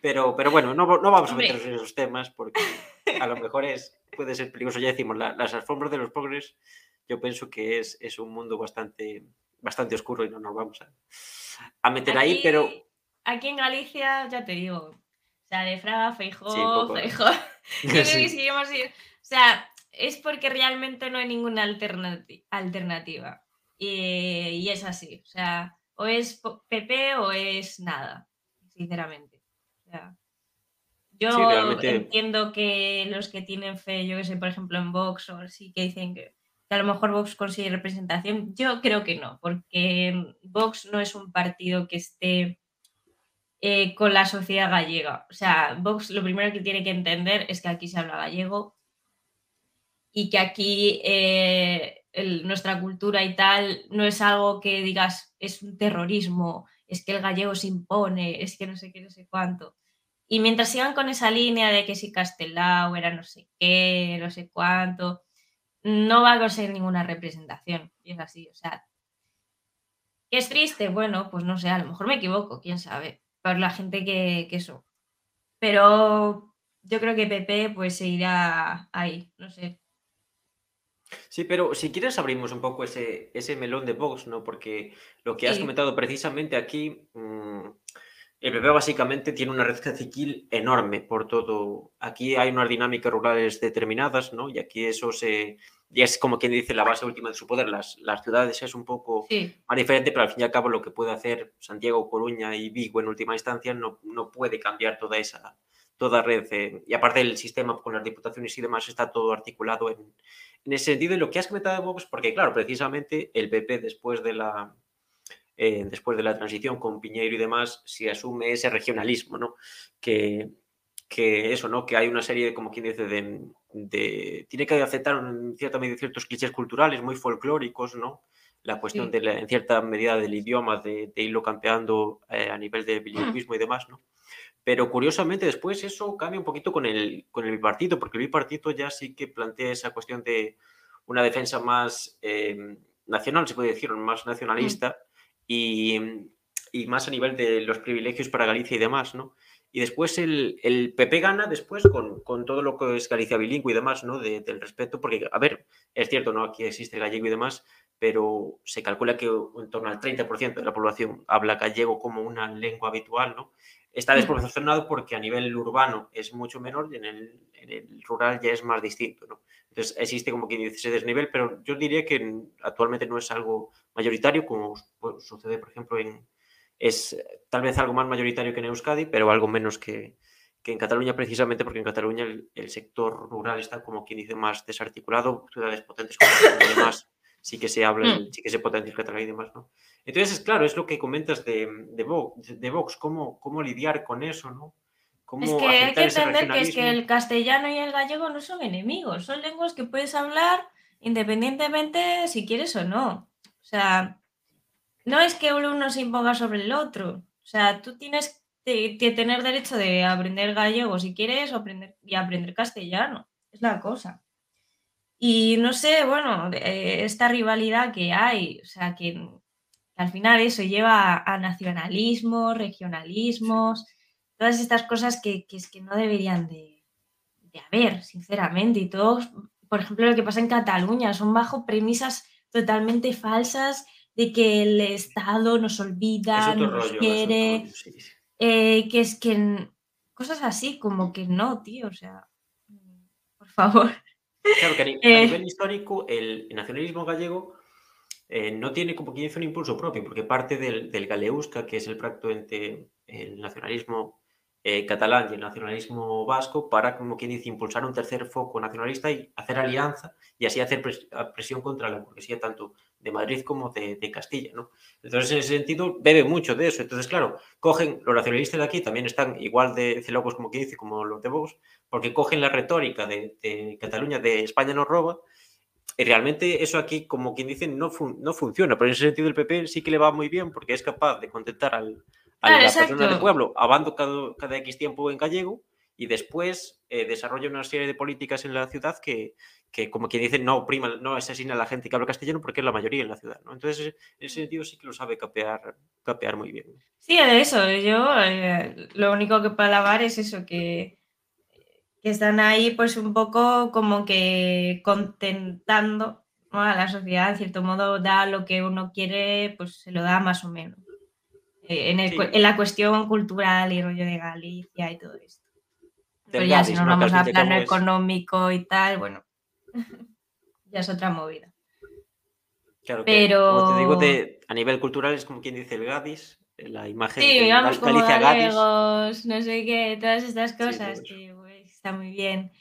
Pero, pero bueno, no, no vamos a meternos en esos temas porque a lo mejor es, puede ser peligroso. Ya decimos, las alfombras de los pobres, yo pienso que es, es un mundo bastante, bastante oscuro y no nos vamos a, a meter ahí, pero... Aquí en Galicia, ya te digo, o sea, de Fraga, Feijó, Feijó. [LAUGHS] O sea, es porque realmente no hay ninguna alternativa. Y, es así, o sea, o es PP o es nada, sinceramente. yo entiendo que los que tienen fe, yo que sé, por ejemplo, en Vox o sí que dicen que, a lo mejor Vox consigue representación, yo creo que no, porque Vox no es un partido que esté eh, con la sociedad gallega. O sea, Vox lo primero que tiene que entender es que aquí se habla gallego y que aquí eh, nuestra cultura y tal no es algo que digas es un terrorismo, es que el gallego se impone, es que no sé qué, no sé cuánto. Y mientras sigan con esa línea de que si Castelao era no sé qué, no sé cuánto, no va a conseguir ninguna representación. Y es así, o sea. ¿Es triste? Bueno, pues no sé, a lo mejor me equivoco, quién sabe. Por la gente que, que. Pero yo creo que Pepe pues se irá ahí, no sé. Sí, pero si quieres abrimos un poco ese, ese melón de Vox, ¿no? Porque lo que has comentado precisamente aquí, mm, el PP básicamente tiene una red caciquil enorme por todo. Aquí hay unas dinámicas rurales determinadas, ¿no? Y aquí eso se... Y es como quien dice la base última de su poder. Las, las ciudades es un poco más diferente, pero al fin y al cabo lo que puede hacer Santiago, Coruña y Vigo en última instancia no, no puede cambiar toda esa toda red. Eh, y aparte el sistema con las diputaciones y demás está todo articulado en, en ese sentido, y lo que has comentado de Vox, porque claro, precisamente el PP después de la, eh, después de la transición con Piñeiro y demás, se asume ese regionalismo, ¿no? Que, que eso, ¿no? Que hay una serie, de, como quien dice, de, tiene que aceptar en cierta medida ciertos clichés culturales muy folclóricos, ¿no? La cuestión de en cierta medida del idioma, de, irlo campeando eh, a nivel de bilingüismo y demás, ¿no? Pero curiosamente después eso cambia un poquito con el, con el bipartito, porque el bipartito ya sí que plantea esa cuestión de una defensa más eh, nacional, se puede decir, más nacionalista y, y, más a nivel de los privilegios para Galicia y demás, ¿no? Y después el, el PP gana después con, con, todo lo que es Galicia bilingüe y demás, ¿no? del respeto, porque, a ver, es cierto, ¿no? Aquí existe gallego y demás, pero se calcula que en torno al 30% de la población habla gallego como una lengua habitual, ¿no? Está mm. desproporcionado porque a nivel urbano es mucho menor y en el, en el rural ya es más distinto. ¿no? Entonces existe como que dice ese desnivel, pero yo diría que actualmente no es algo mayoritario como sucede, por ejemplo, en... Es tal vez algo más mayoritario que en Euskadi, pero algo menos que, que en Cataluña precisamente porque en Cataluña el, sector rural está como quien dice más desarticulado, ciudades potentes como demás sí que se habla, mm. sí que se potencia el catalán y demás, ¿no? Entonces, claro, es lo que comentas de, de, Vox, de Vox cómo, cómo lidiar con eso, ¿no? Cómo es que hay que entender que es que el castellano y el gallego no son enemigos, son lenguas que puedes hablar independientemente si quieres o no. O sea, no es que uno se imponga sobre el otro. O sea, tú tienes que tener derecho de aprender gallego si quieres o aprender, y aprender castellano. Es la cosa. Y no sé, bueno, eh, esta rivalidad que hay, o sea, que al final eso lleva a, nacionalismos, regionalismos, todas estas cosas que, es que no deberían de, haber, sinceramente. Y todos, por ejemplo, lo que pasa en Cataluña, son bajo premisas totalmente falsas de que el Estado nos olvida, nos quiere, eh, que es que cosas así, como que no, tío, o sea, por favor. Claro que a, Eh. nivel histórico el nacionalismo gallego eh, no tiene como quien dice un impulso propio, porque parte del, del galeusca, que es el pacto entre el nacionalismo eh, catalán y el nacionalismo vasco, para, como quien dice, impulsar un tercer foco nacionalista y hacer alianza y así hacer presión contra la burguesía tanto de Madrid como de, de Castilla, ¿no? Entonces, en ese sentido, bebe mucho de eso. Entonces, claro, cogen, los nacionalistas de aquí también están igual de celocos como quien dice, como los de Vox, porque cogen la retórica de, de Cataluña, de España nos roba, y realmente eso aquí, como quien dice, no, fun- no funciona. Pero en ese sentido el PP sí que le va muy bien porque es capaz de contentar al, a Claro, la persona del pueblo hablando cada, cada X tiempo en gallego y después eh, desarrolla una serie de políticas en la ciudad que, que como quien dice, no oprima, no asesina a la gente que habla castellano porque es la mayoría en la ciudad. ¿no? Entonces, en ese sentido sí que lo sabe capear, capear muy bien. Sí, de eso, yo eh, lo único que puedo alabar es eso, que, que están ahí pues un poco como que contentando ¿no? a la sociedad, en cierto modo da lo que uno quiere, pues se lo da más o menos. Eh, en, el Sí. en la cuestión cultural y rollo de Galicia y todo esto. Pero ya si nos vamos a plano económico y tal, bueno, [LAUGHS] ya es otra movida. Claro, que, como te digo, Pero- de, a nivel cultural es como quien dice el Gadis, la imagen Sí, de como Galicia Gadis. no sé qué, todas estas cosas eso. Está muy bien.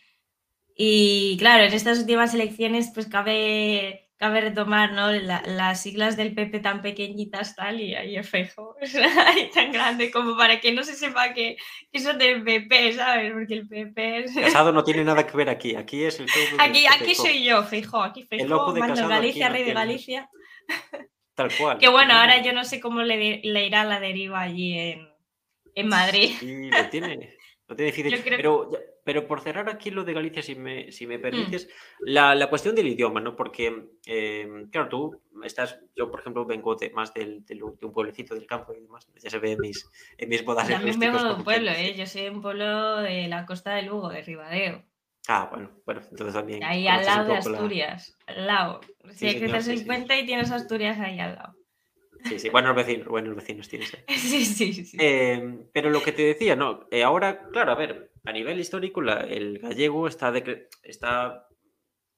Y claro, en estas últimas elecciones pues cabe, cabe retomar ¿no? La- las siglas del PP tan pequeñitas tal y ahí es fejo, [LAUGHS] ahí tan grande como para que no se sepa que, que son del PP, ¿sabes? Porque el PP es... [LAUGHS] Casado no tiene nada que ver aquí, aquí es el de- Aquí, aquí soy yo, Feijóo, aquí de mando Galicia, no rey de Galicia. [LAUGHS] Tal cual. Que bueno, ahora yo no sé cómo le, le irá la deriva allí en, en Madrid. Sí, lo tiene, lo tiene difícil. Creo- Pero, pero por cerrar aquí lo de Galicia, si me, si me Mm. permites, la, la cuestión del idioma, ¿no? Porque, eh, claro, tú estás, yo por ejemplo vengo de, más del, del- de un pueblecito del campo y demás, ya se ve en mis, en mis modales También vengo de un pueblo. ¿eh? Yo soy de un pueblo de la costa de Lugo, de Ribadeo. Ah, bueno, bueno, entonces también. Ahí al lado de la- Asturias, al lado. Si Sí, sí, el sí. puente y tienes Asturias ahí al lado. Sí, sí, buenos vecinos, buenos vecinos tienes ahí. [LAUGHS] Sí, sí, sí. Eh, pero lo que te decía, no, eh, ahora, claro, a ver, a nivel histórico, la- el gallego está, está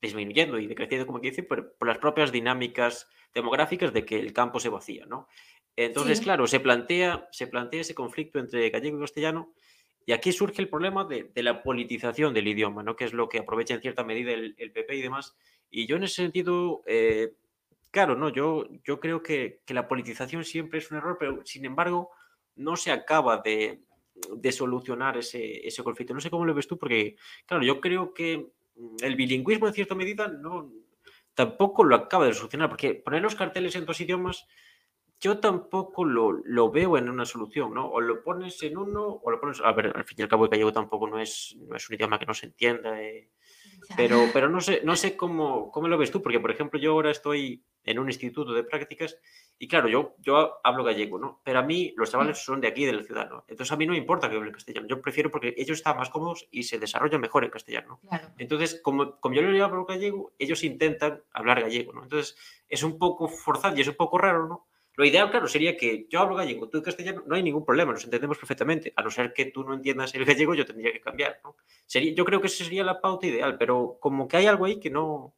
disminuyendo y decreciendo, como que dice, por, por las propias dinámicas demográficas de que el campo se vacía, ¿no? Entonces, Sí. claro, se plantea, se plantea ese conflicto entre gallego y castellano y aquí surge el problema de, de la politización del idioma, ¿no? Que es lo que aprovecha en cierta medida el, el PP y demás. Y yo en ese sentido, eh, claro, no, yo, yo creo que, que la politización siempre es un error, pero sin embargo no se acaba de, de solucionar ese, ese conflicto. No sé cómo lo ves tú, porque, claro, yo creo que mm, el bilingüismo en cierta medida no tampoco lo acaba de solucionar, porque poner los carteles en dos idiomas yo tampoco lo, lo veo en una solución, ¿no? O lo pones en uno o lo pones... A ver, al fin y al cabo el gallego tampoco no es, no es un idioma que no se entienda, eh, pero, pero no sé, no sé cómo, cómo lo ves tú, porque por ejemplo yo ahora estoy en un instituto de prácticas y claro, yo, yo hablo gallego, ¿no? Pero a mí los chavales son de aquí, de la ciudad, ¿no? Entonces a mí no me importa que hablen castellano, yo prefiero porque ellos están más cómodos y se desarrollan mejor en castellano. Claro. Entonces, como, como yo le hablo gallego, ellos intentan hablar gallego, ¿no? Entonces es un poco forzado y es un poco raro, ¿no? Lo ideal, claro, sería que yo hablo gallego, tú castellano, no hay ningún problema, nos entendemos perfectamente. A no ser que tú no entiendas el gallego, yo tendría que cambiar. Sería, yo creo que esa sería la pauta ideal, pero como que hay algo ahí que no,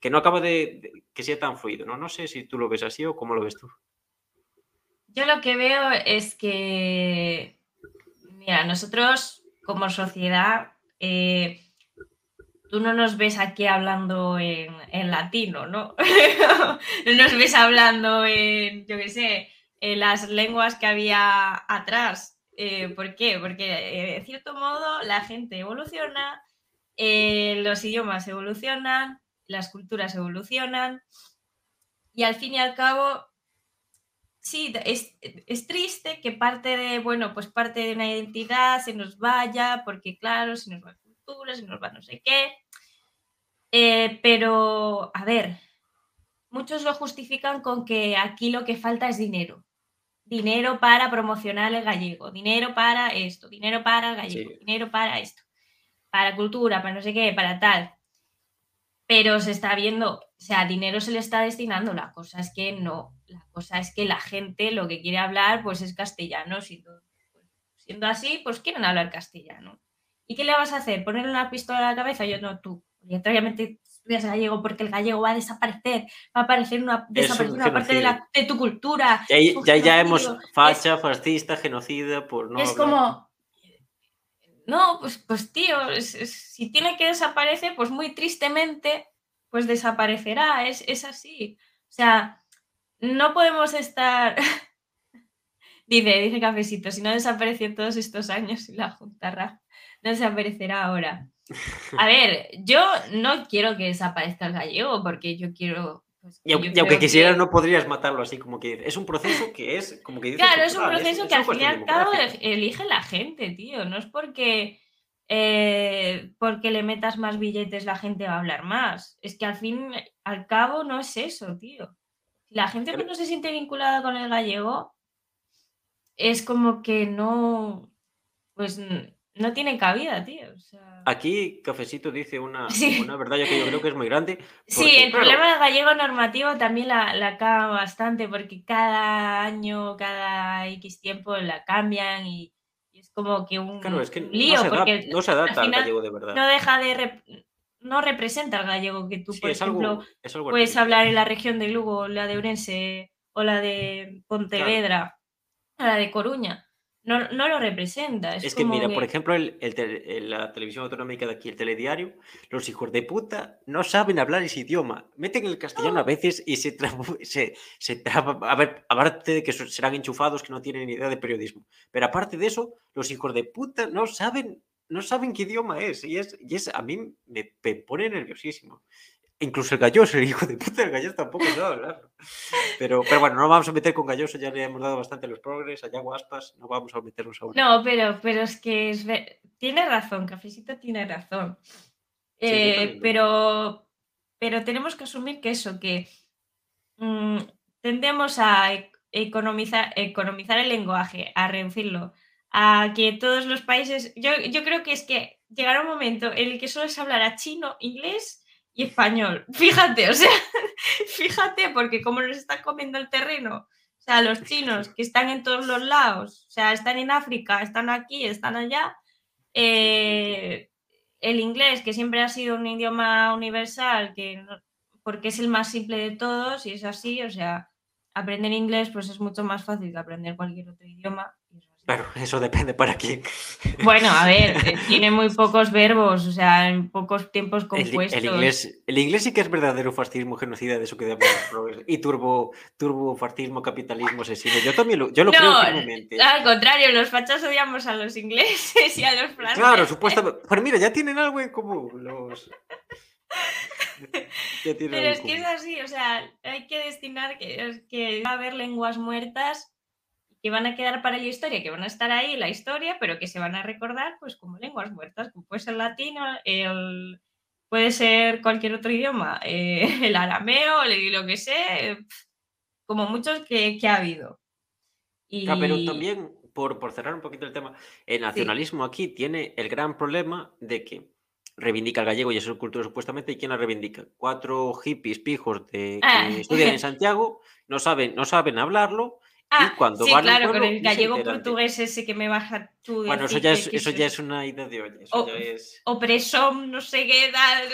que no acaba de, de- que sea tan fluido, ¿no? No sé si tú lo ves así o cómo lo ves tú. Yo lo que veo es que, mira, nosotros como sociedad, eh, tú no nos ves aquí hablando en, en latino, ¿no? [LAUGHS] no nos ves hablando en, yo qué sé, en las lenguas que había atrás. Eh, ¿Por qué? Porque eh, de cierto modo la gente evoluciona, eh, los idiomas evolucionan, las culturas evolucionan y al fin y al cabo sí, es, es, triste que parte de, bueno, pues parte de una identidad se nos vaya, porque claro, se nos va cultura, se nos va no sé qué. Eh, pero, a ver, muchos lo justifican con que aquí lo que falta es dinero. Dinero para promocionar el gallego, dinero para esto, dinero para el gallego, sí. dinero para esto, para cultura, para no sé qué, para tal. Pero se está viendo, o sea, dinero se le está destinando, la cosa es que no, la cosa es que la gente lo que quiere hablar pues es castellano, si no, Siendo así, pues quieren hablar castellano. ¿Y qué le vas a hacer? ¿Ponerle una pistola a la cabeza? Yo no, tú. Obligatoriamente estudias gallego porque el gallego va a desaparecer, va a aparecer una, desaparecer una parte de, la, de, tu cultura. Ya, ya, hemos facha, fascista, genocida, por no. Es como. No, pues, pues tío, si tiene que desaparecer, pues muy tristemente, pues desaparecerá. Es, es así. O sea, no podemos estar. [LAUGHS] dice, dice Cafecito, si no desapareció todos estos años y la juntarra no desaparecerá ahora. [LAUGHS] A ver, yo no quiero que desaparezca el gallego porque yo quiero. Pues, y, aunque quisieras, no podrías matarlo así como que es un proceso que es como que Claro, es un proceso que al fin y al cabo elige la gente, tío. No es porque, eh, porque le metas más billetes la gente va a hablar más. Es que al fin al cabo no es eso, tío. La gente no se siente vinculada con el gallego, es como que no. Pues no tiene cabida, tío. Aquí Cafecito dice una, una verdad que yo creo que es muy grande. sí, el problema del gallego normativo también la, la acaba bastante porque cada año, cada X tiempo la cambian y, es como que un, lío. porque no se adapta al, gallego de verdad. No deja de... no representa al gallego que tú, por ejemplo, puedes hablar en la región de Lugo, la de Orense o la de Pontevedra, o la de Coruña no, lo representa. Es, que, mira, por ejemplo, el, la televisión autonómica de aquí, el telediario, los hijos de puta no saben hablar ese idioma. Meten el castellano a veces y se, [LAUGHS] se, se A ver, aparte de que serán enchufados que no tienen ni idea de periodismo. Pero aparte de eso, los hijos de puta no saben, no saben qué idioma es. Y es, y es a mí me, me pone nerviosísimo. Incluso el galloso, el hijo de puta el galloso tampoco sabe hablar. Pero, pero bueno, no vamos a meter con galloso, ya le hemos dado bastante los progres, allá guaspas, no vamos a meternos a No, pero, pero es que es, tiene razón, Cafecito tiene razón. Eh, pero, pero tenemos que asumir que eso, que mm, tendemos a economizar, economizar el lenguaje, a reducirlo, a que todos los países. Yo, yo creo que es que llegará un momento en el que solo se hablará chino, inglés y español. Fíjate, o sea, [LAUGHS] fíjate, porque como nos están comiendo el terreno, o sea, los chinos que están en todos los lados, o sea, están en África, están aquí, están allá, eh, el inglés, que siempre ha sido un idioma universal, que porque es el más simple de todos y es así, o sea, aprender inglés pues es mucho más fácil que aprender cualquier otro idioma. Claro, eso depende para quién. Bueno, a ver, [LAUGHS] eh, tiene muy pocos verbos, o sea, en pocos tiempos compuestos. El, inglés, el inglés sí que es verdadero fascismo, genocida, de eso que debemos y turbo, turbo fascismo, capitalismo asesino. Yo también lo, yo lo creo firmemente. Al contrario, los fachas odiamos a los ingleses y a los franceses. Claro, supuestamente. Pero mira, ya tienen algo en común los. Pero es que es así, o sea, hay que destinar que, que va a haber lenguas muertas que van a quedar para la historia, que van a estar ahí la historia, pero que se van a recordar pues como lenguas muertas, como puede ser latino, el, puede ser cualquier otro idioma, eh, [LAUGHS] el arameo, lo que sé, como muchos que, ha habido. Y... pero también, por, por, cerrar un poquito el tema, el nacionalismo aquí tiene el gran problema de que reivindica el gallego y es su cultura supuestamente, ¿y quién la reivindica? Cuatro hippies pijos de, que ah. estudian en [LAUGHS] Santiago, no saben, no saben hablarlo, Ah, cuando sí, claro, con el gallego portugués ese que me baja tú. Bueno, eso ya es, eso ya es una idea de olla. Eso ya es... Opresón, no sé qué tal.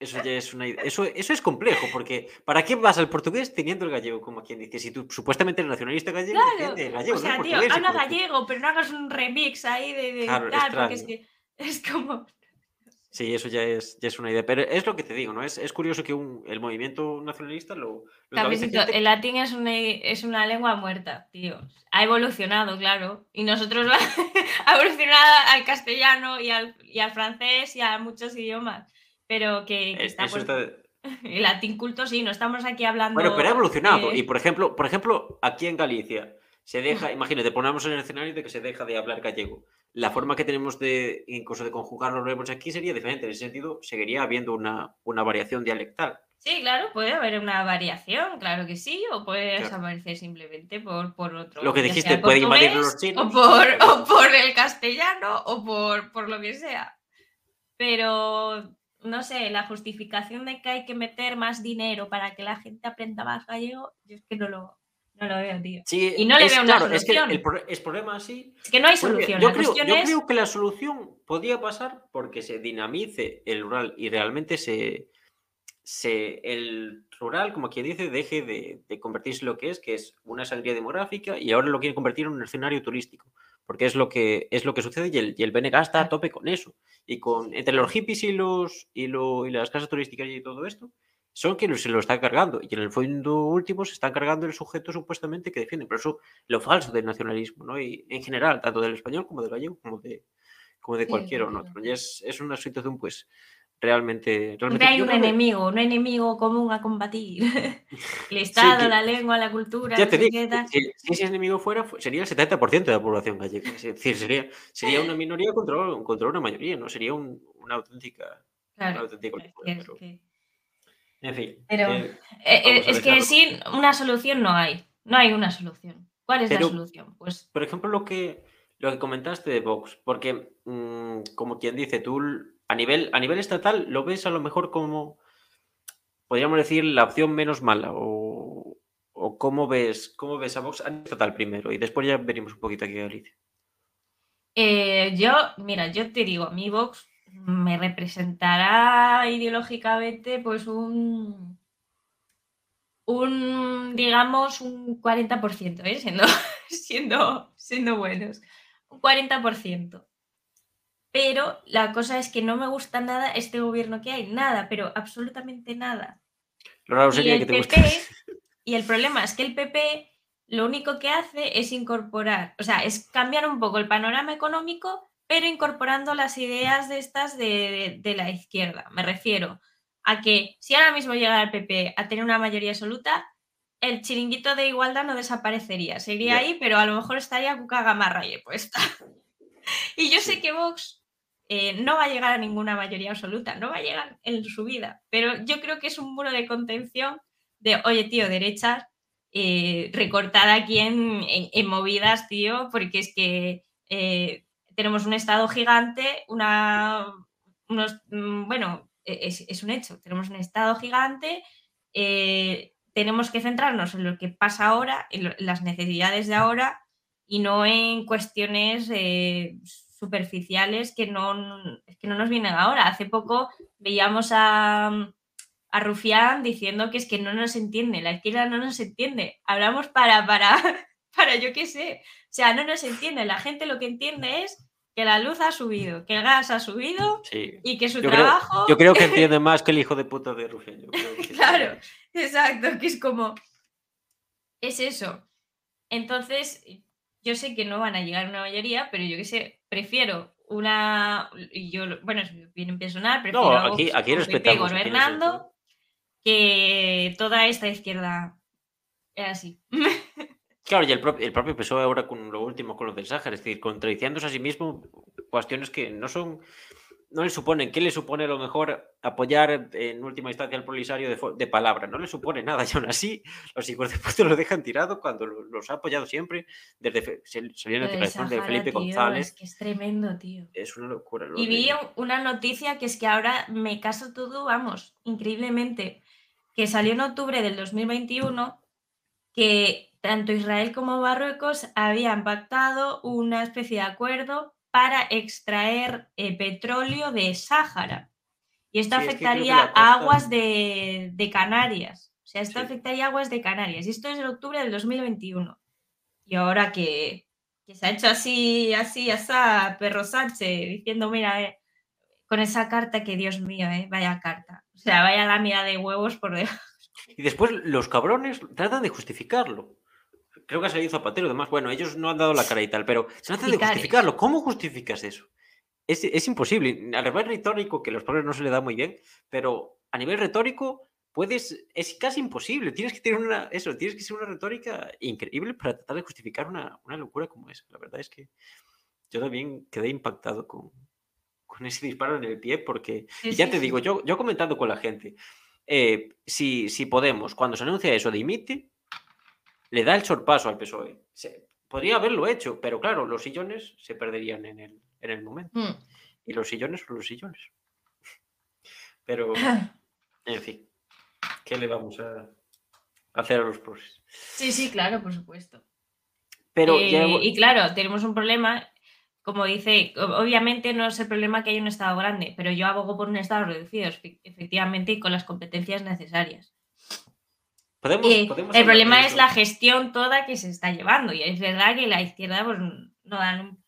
Eso ya es una idea. Eso, eso es complejo, porque ¿para qué vas al portugués teniendo el gallego? Como quien dice, si tú supuestamente eres nacionalista gallego, claro. el gallego. O sea, tío, habla gallego, pero no hagas un remix ahí de, de claro, tal, porque es que es como. Sí, eso ya es, ya es una idea. Pero es lo que te digo, ¿no? Es, es curioso que un, el movimiento nacionalista lo. lo El latín es una, es una lengua muerta, tío. Ha evolucionado, claro. Y nosotros [LAUGHS] ha evolucionado al castellano y al, y al, francés y a muchos idiomas. Pero que, está, [LAUGHS] El latín culto, sí, no estamos aquí hablando. Bueno, pero ha evolucionado. Y por ejemplo, por ejemplo, aquí en Galicia se deja, imagínate, ponemos en el escenario de que se deja de hablar gallego la forma que tenemos de incluso de conjugar los verbos aquí sería diferente. En ese sentido, seguiría habiendo una, una variación dialectal. Sí, claro, puede haber una variación, claro que sí, o puede desaparecer simplemente por, por otro. Lo que dijiste, puede invadir los chinos. O por, o por el castellano, o por, por lo que sea. Pero, no sé, la justificación de que hay que meter más dinero para que la gente aprenda más gallego, yo es que no lo, No lo veo, tío. Sí, Y no le es, veo una claro, es que solución. el, es problema así. Es que no hay solución. yo creo, yo es- creo que la solución podía pasar porque se dinamice el rural y realmente se, se el rural, como quien dice, deje de, de convertirse en lo que es, que es una sangría demográfica, y ahora lo quiere convertir en un escenario turístico, porque es lo que es lo que sucede y el, y el BNG está a tope con eso. Y con entre los hippies y los y, lo- y las casas turísticas y todo esto, son quienes se lo están cargando. Y en el fondo último se están cargando el sujeto supuestamente que defienden. Por eso lo falso del nacionalismo, ¿no? Y en general, tanto del español como del gallego, como de, como de Sí, cualquier sí, otro. sí. Y es, es una situación, pues, realmente. realmente hay un creo enemigo, un enemigo común a combatir. [LAUGHS] El Estado, que- la lengua, la cultura, Ya te digo, si, si ese enemigo fuera, fu- sería el 70% de la población gallega. Es decir, sería, sería una minoría contra, contra una mayoría, ¿no? Sería un- una auténtica. una Claro. auténtica locura, que- es pero- que- En fin. Pero- eh, Eh, eh, es que sin una solución no hay. No hay una solución. ¿Cuál es Pero- la solución? Pues por ejemplo, lo que, lo que comentaste de Vox, porque, mm, como quien dice, tú a nivel, a nivel estatal lo ves a lo mejor como, podríamos decir, la opción menos mala, o, o cómo, ves, cómo ves a Vox a nivel estatal primero, y después ya venimos un poquito aquí a Galicia. eh, yo, mira, yo te digo, mi Vox me representará ideológicamente pues un, un digamos, un 40%, ¿eh? siendo, [LAUGHS] siendo, siendo buenos. Un 40%. Pero la cosa es que no me gusta nada este gobierno que hay, nada, pero absolutamente nada. Lo raro Y sería que el te PP, guste. y el problema es que el PP lo único que hace es incorporar, o sea, es cambiar un poco el panorama económico, pero incorporando las ideas de estas de, de la izquierda. Me refiero a que si ahora mismo llegara el PP a tener una mayoría absoluta, el chiringuito de igualdad no desaparecería. Seguiría ahí, pero a lo mejor estaría Cuca Gamarra y puesta. [LAUGHS] y yo sé que Vox eh, no va a llegar a ninguna mayoría absoluta, no va a llegar en su vida, pero yo creo que es un muro de contención de, oye, tío, derechas, eh, recortar aquí en, en- en movidas, tío, porque es que eh, tenemos un Estado gigante, una, unos, mm, bueno, e- es, es un hecho, tenemos un Estado gigante, eh, tenemos que centrarnos en lo que pasa ahora, en, las necesidades de ahora y no en cuestiones eh, superficiales que no, que no nos vienen ahora. Hace poco veíamos a, a Rufián diciendo que es que no nos entiende, la izquierda no nos entiende. Hablamos para, para, [LAUGHS] para yo qué sé. O sea, no nos entiende. La gente lo que entiende es que la luz ha subido, que el gas ha subido Sí. y que su Yo creo, trabajo... yo creo que [LAUGHS] entiende más que el hijo de puta de Rufián. yo creo que- Claro. Exacto, que es como. Es eso. Entonces, yo sé que no van a llegar a una mayoría, pero yo qué sé, prefiero una. Yo, bueno, es mi opinión personal, prefiero a aquí- aquí PP respetamos de gobernando que toda esta izquierda es así. [LAUGHS] Claro, y el, propio el propio PSOE ahora con lo último, con lo del Sáhara, es decir, contradiciéndose a sí mismo, cuestiones que no son, no le suponen, ¿qué le supone a lo mejor apoyar en última instancia al Polisario de, de palabra? No le supone nada, y aún así los hijos de puta lo dejan tirado cuando lo- los ha apoyado siempre, desde salió la declaración de Felipe tío, González, Es que es tremendo, tío. es una locura. lo Y de- vi una noticia que es que ahora me caso todo, vamos, increíblemente, que salió en octubre del 2021, que tanto Israel como Marruecos habían pactado una especie de acuerdo para extraer eh, petróleo de Sáhara. Y esto Sí, es que creo que afectaría la costa- aguas de, de Canarias. O sea, esto Sí. afectaría aguas de Canarias. Y esto es en octubre del 2021. Y ahora que, que se ha hecho así, así, así, perro Sánchez, diciendo, mira, eh, con esa carta que Dios mío, eh, vaya carta. O sea, vaya lámina de huevos por debajo. Y después los cabrones tratan de justificarlo. Creo que ha salido Zapatero, además, bueno, ellos no han dado la cara y tal, pero se tratan de justificarlo. ¿Cómo justificas eso? Es, es imposible. A nivel retórico, que a los pobres no se le da muy bien, pero a nivel retórico puedes, es casi imposible. Tienes que tener una, eso, tienes que ser una retórica increíble para tratar de justificar una, una locura como esa. La verdad es que yo también quedé impactado con, con ese disparo en el pie porque Sí, ya sí, te sí. digo, yo, yo comentando con la gente, eh, si, si Podemos, cuando se anuncia eso, dimite, le da el sorpaso al PSOE. Se- podría haberlo hecho, pero claro, los sillones se perderían en el, en el momento. Mm. Y los sillones son los sillones. Pero, [LAUGHS] en fin, ¿qué le vamos a, hacer a los progres. Sí, sí, claro, por supuesto. Pero Eh, ya- Y claro, tenemos un problema, como dice, obviamente no es el problema que haya un Estado grande, pero yo abogo por un Estado reducido, efe- efectivamente, y con las competencias necesarias. Podemos, Eh, podemos el problema es la gestión toda que se está llevando, y es verdad que la izquierda pues, no dan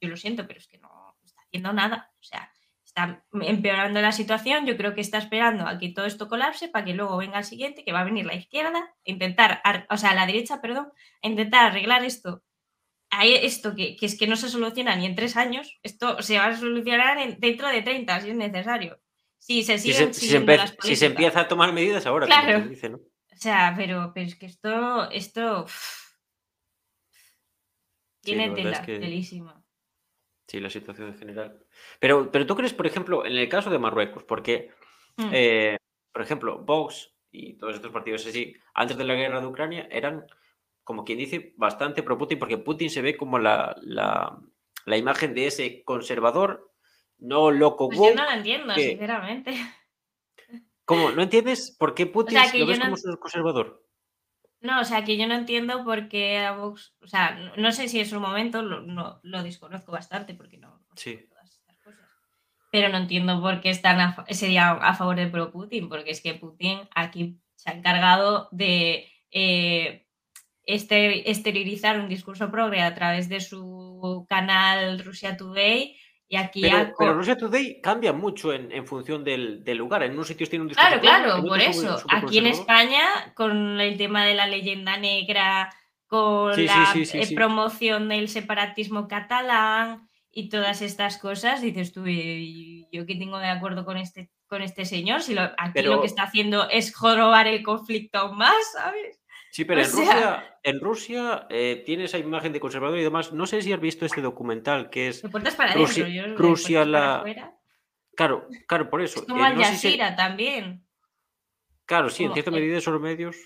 Yo lo siento, pero es que no está haciendo nada. O sea, está empeorando la situación. Yo creo que está esperando a que todo esto colapse para que luego venga el siguiente, que va a venir la izquierda, a intentar, ar- o sea, la derecha, perdón, a intentar arreglar esto. Ahí esto que, que es que no se soluciona ni en tres años, esto se va a solucionar en- dentro de 30 si es necesario. Si se Si siguen se, si se las si se empieza a tomar medidas ahora, como Claro. dice, ¿no? O sea, pero, pero es que esto, esto Sí, tiene la verdad es tela, que- telísima. Sí, la situación en general. Pero, pero tú crees, por ejemplo, en el caso de Marruecos, porque, Mm. eh, por ejemplo, Vox y todos estos partidos así, antes de la guerra de Ucrania, eran, como quien dice, bastante pro Putin, porque Putin se ve como la, la, la imagen de ese conservador, no loco Pues yo no lo entiendo, que- sinceramente. ¿Cómo? ¿No entiendes por qué Putin sea, lo ves no- como un conservador? No, o sea, que yo no entiendo por qué a Vox, o sea, no, no sé si en su momento lo, no, lo desconozco bastante porque no, Sí. todas estas cosas. Pero no entiendo por qué están a, a favor de pro Putin, porque es que Putin aquí se ha encargado de eh, este- exteriorizar un discurso progre a través de su canal Russia Today y aquí Pero, co- pero Today cambia mucho en, en función del, del lugar. En unos sitios tiene un discurso Claro, claro, por eso. Aquí en. España, con el tema de la leyenda negra, con Sí, la sí, sí, eh, promoción del separatismo catalán y todas estas cosas, dices tú, ¿y yo qué tengo de acuerdo con este, con este señor? Si lo, aquí Pero- lo que está haciendo es jorobar el conflicto aún más, ¿sabes? Sí, pero O en sea- Rusia, en Rusia eh, tiene esa imagen de conservador y demás. No sé si has visto este documental que es. Para Rusia- adentro, yo de Rusia para la-. Claro, claro, por eso. Es como eh, Al no si- Jazeera también. claro, sí, en cierta medida son medios.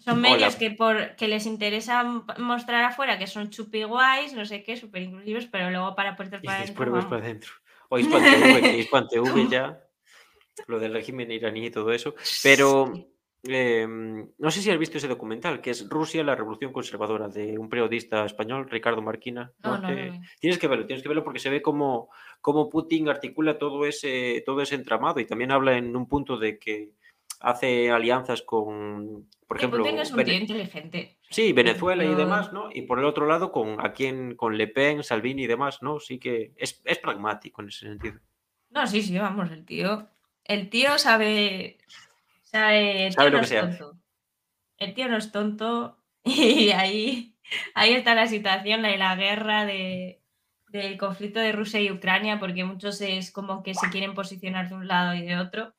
Son Hola. medios que, por, que les interesa mostrar afuera que son chupi guays, no sé qué, súper inclusivos, pero luego para puertas para adentro. para adentro. O Hispan TV, que Hispan TV ya. Lo del régimen iraní y todo eso. Pero. Eh, no sé si has visto ese documental, que es Rusia, la revolución conservadora, de un periodista español, Ricardo Marquina. No, no, Te- no, no. Tienes que verlo, tienes que verlo porque se ve cómo, cómo Putin articula todo ese, todo ese entramado y también habla en un punto de que hace alianzas con, por Que ejemplo, Putin es un Vene- tío inteligente. Sí, Venezuela y demás, ¿no? Y por el otro lado, con a quien, con Le Pen, Salvini y demás, ¿no? Sí que es, es pragmático en ese sentido. No, sí, sí, vamos, el tío. El tío sabe. Sabe, el Sabe tío lo no que es se hace. tonto. El tío no es tonto. [LAUGHS] Y ahí, ahí está la situación de la guerra de, del conflicto de Rusia y Ucrania, porque muchos es como que se quieren posicionar de un lado y de otro.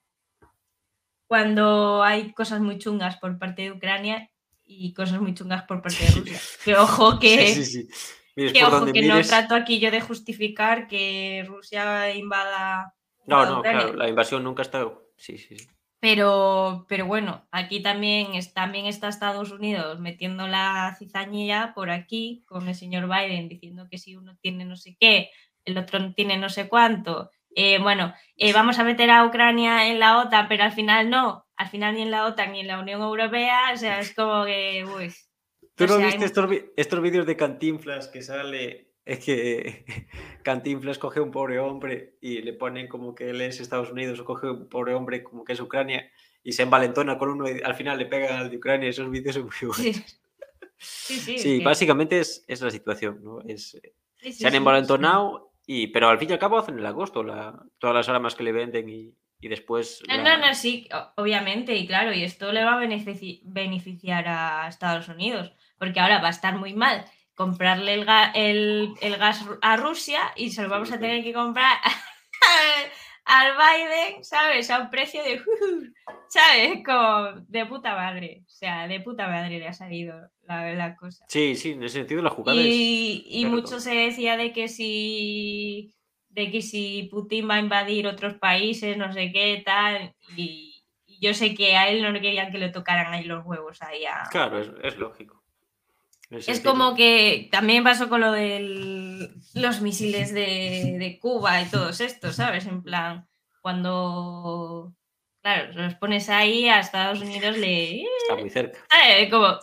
Cuando hay cosas muy chungas por parte de Ucrania y cosas muy chungas por parte de Rusia. Que ojo [LAUGHS] que. Sí, sí, sí. Mires Que ojo, que no trato aquí yo de justificar que Rusia invada. No, no, Ucrania. claro, la invasión nunca ha estado. Sí, sí, sí. Pero, pero bueno, aquí también, es- también está Estados Unidos metiendo la cizañilla por aquí con el señor Biden diciendo que si uno tiene no sé qué, el otro tiene no sé cuánto. Eh, bueno, eh, vamos a meter a Ucrania en la OTAN, pero al final no. Al final ni en la OTAN ni en la Unión Europea. O sea, es como que, uy, ¿Tú no sea, viste hay- estos, estos vídeos de Cantinflas que sale? Es que [LAUGHS] Cantinflas coge un pobre hombre y le ponen como que él es Estados Unidos o coge un pobre hombre como que es Ucrania y se envalentona con uno y al final le pegan al de Ucrania. Esos vídeos son muy buenos. sí. Sí, sí, Sí, que- básicamente es, es la situación, ¿no? Es, sí, sí, se han envalentonado, y, pero al fin y al cabo hacen el agosto la, todas las armas que le venden y, y después... No, la- no, no, sí, obviamente, y claro, y esto le va a benefici- beneficiar a Estados Unidos, porque ahora va a estar muy mal comprarle el, ga- el- el gas a Rusia y se lo vamos a tener que comprar [LAUGHS] al Biden, ¿sabes? A un precio de, [LAUGHS] ¿sabes? Como de puta madre, o sea, de puta madre le ha salido la, la cosa. Sí, sí, en ese sentido la jugada es... Y, y claro. mucho se decía de que si de que si Putin va a invadir otros países, no sé qué, tal, y, y yo sé que a él no le querían que le tocaran ahí los huevos ahí a... Claro, es, es lógico. Es como que también pasó con lo de los misiles de, de Cuba y todos estos, ¿sabes? En plan, cuando, claro, los pones ahí a Estados Unidos le... Está muy cerca. Eh, como...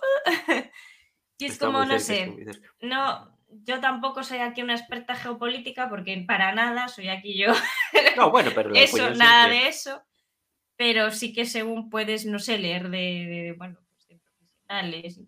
y es Está como, no cerca, sé, no, yo tampoco soy aquí una experta geopolítica porque para nada soy aquí yo. No, bueno, pero eso, nada siempre- de eso. Pero sí que según puedes, no sé, leer de, de, bueno, pues de profesionales,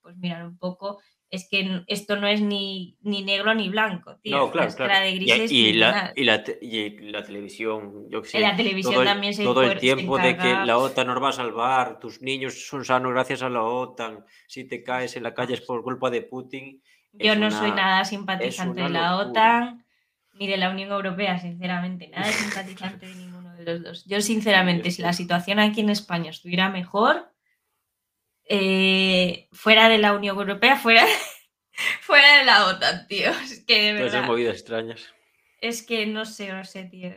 pues mirar un poco, es que esto no es ni, ni negro ni blanco, tío. No, la claro, claro. de Y, grises y la, criminal. y, la, y la televisión, yo qué sé. La televisión todo el, también se todo el tiempo de que la OTAN nos va a salvar, tus niños son sanos gracias a la OTAN, si te caes en la calle es por culpa de Putin. Yo es no soy una- nada simpatizante de la. OTAN ni de la Unión Europea, sinceramente. Nada simpatizante de ninguno de los dos. Yo, sinceramente, [LAUGHS] si la situación aquí en España estuviera mejor, eh, fuera de la Unión Europea, fuera, [LAUGHS] fuera de la OTAN, tío. [LAUGHS] Es que de verdad. movidas extrañas. Es que no sé, no sé, tío.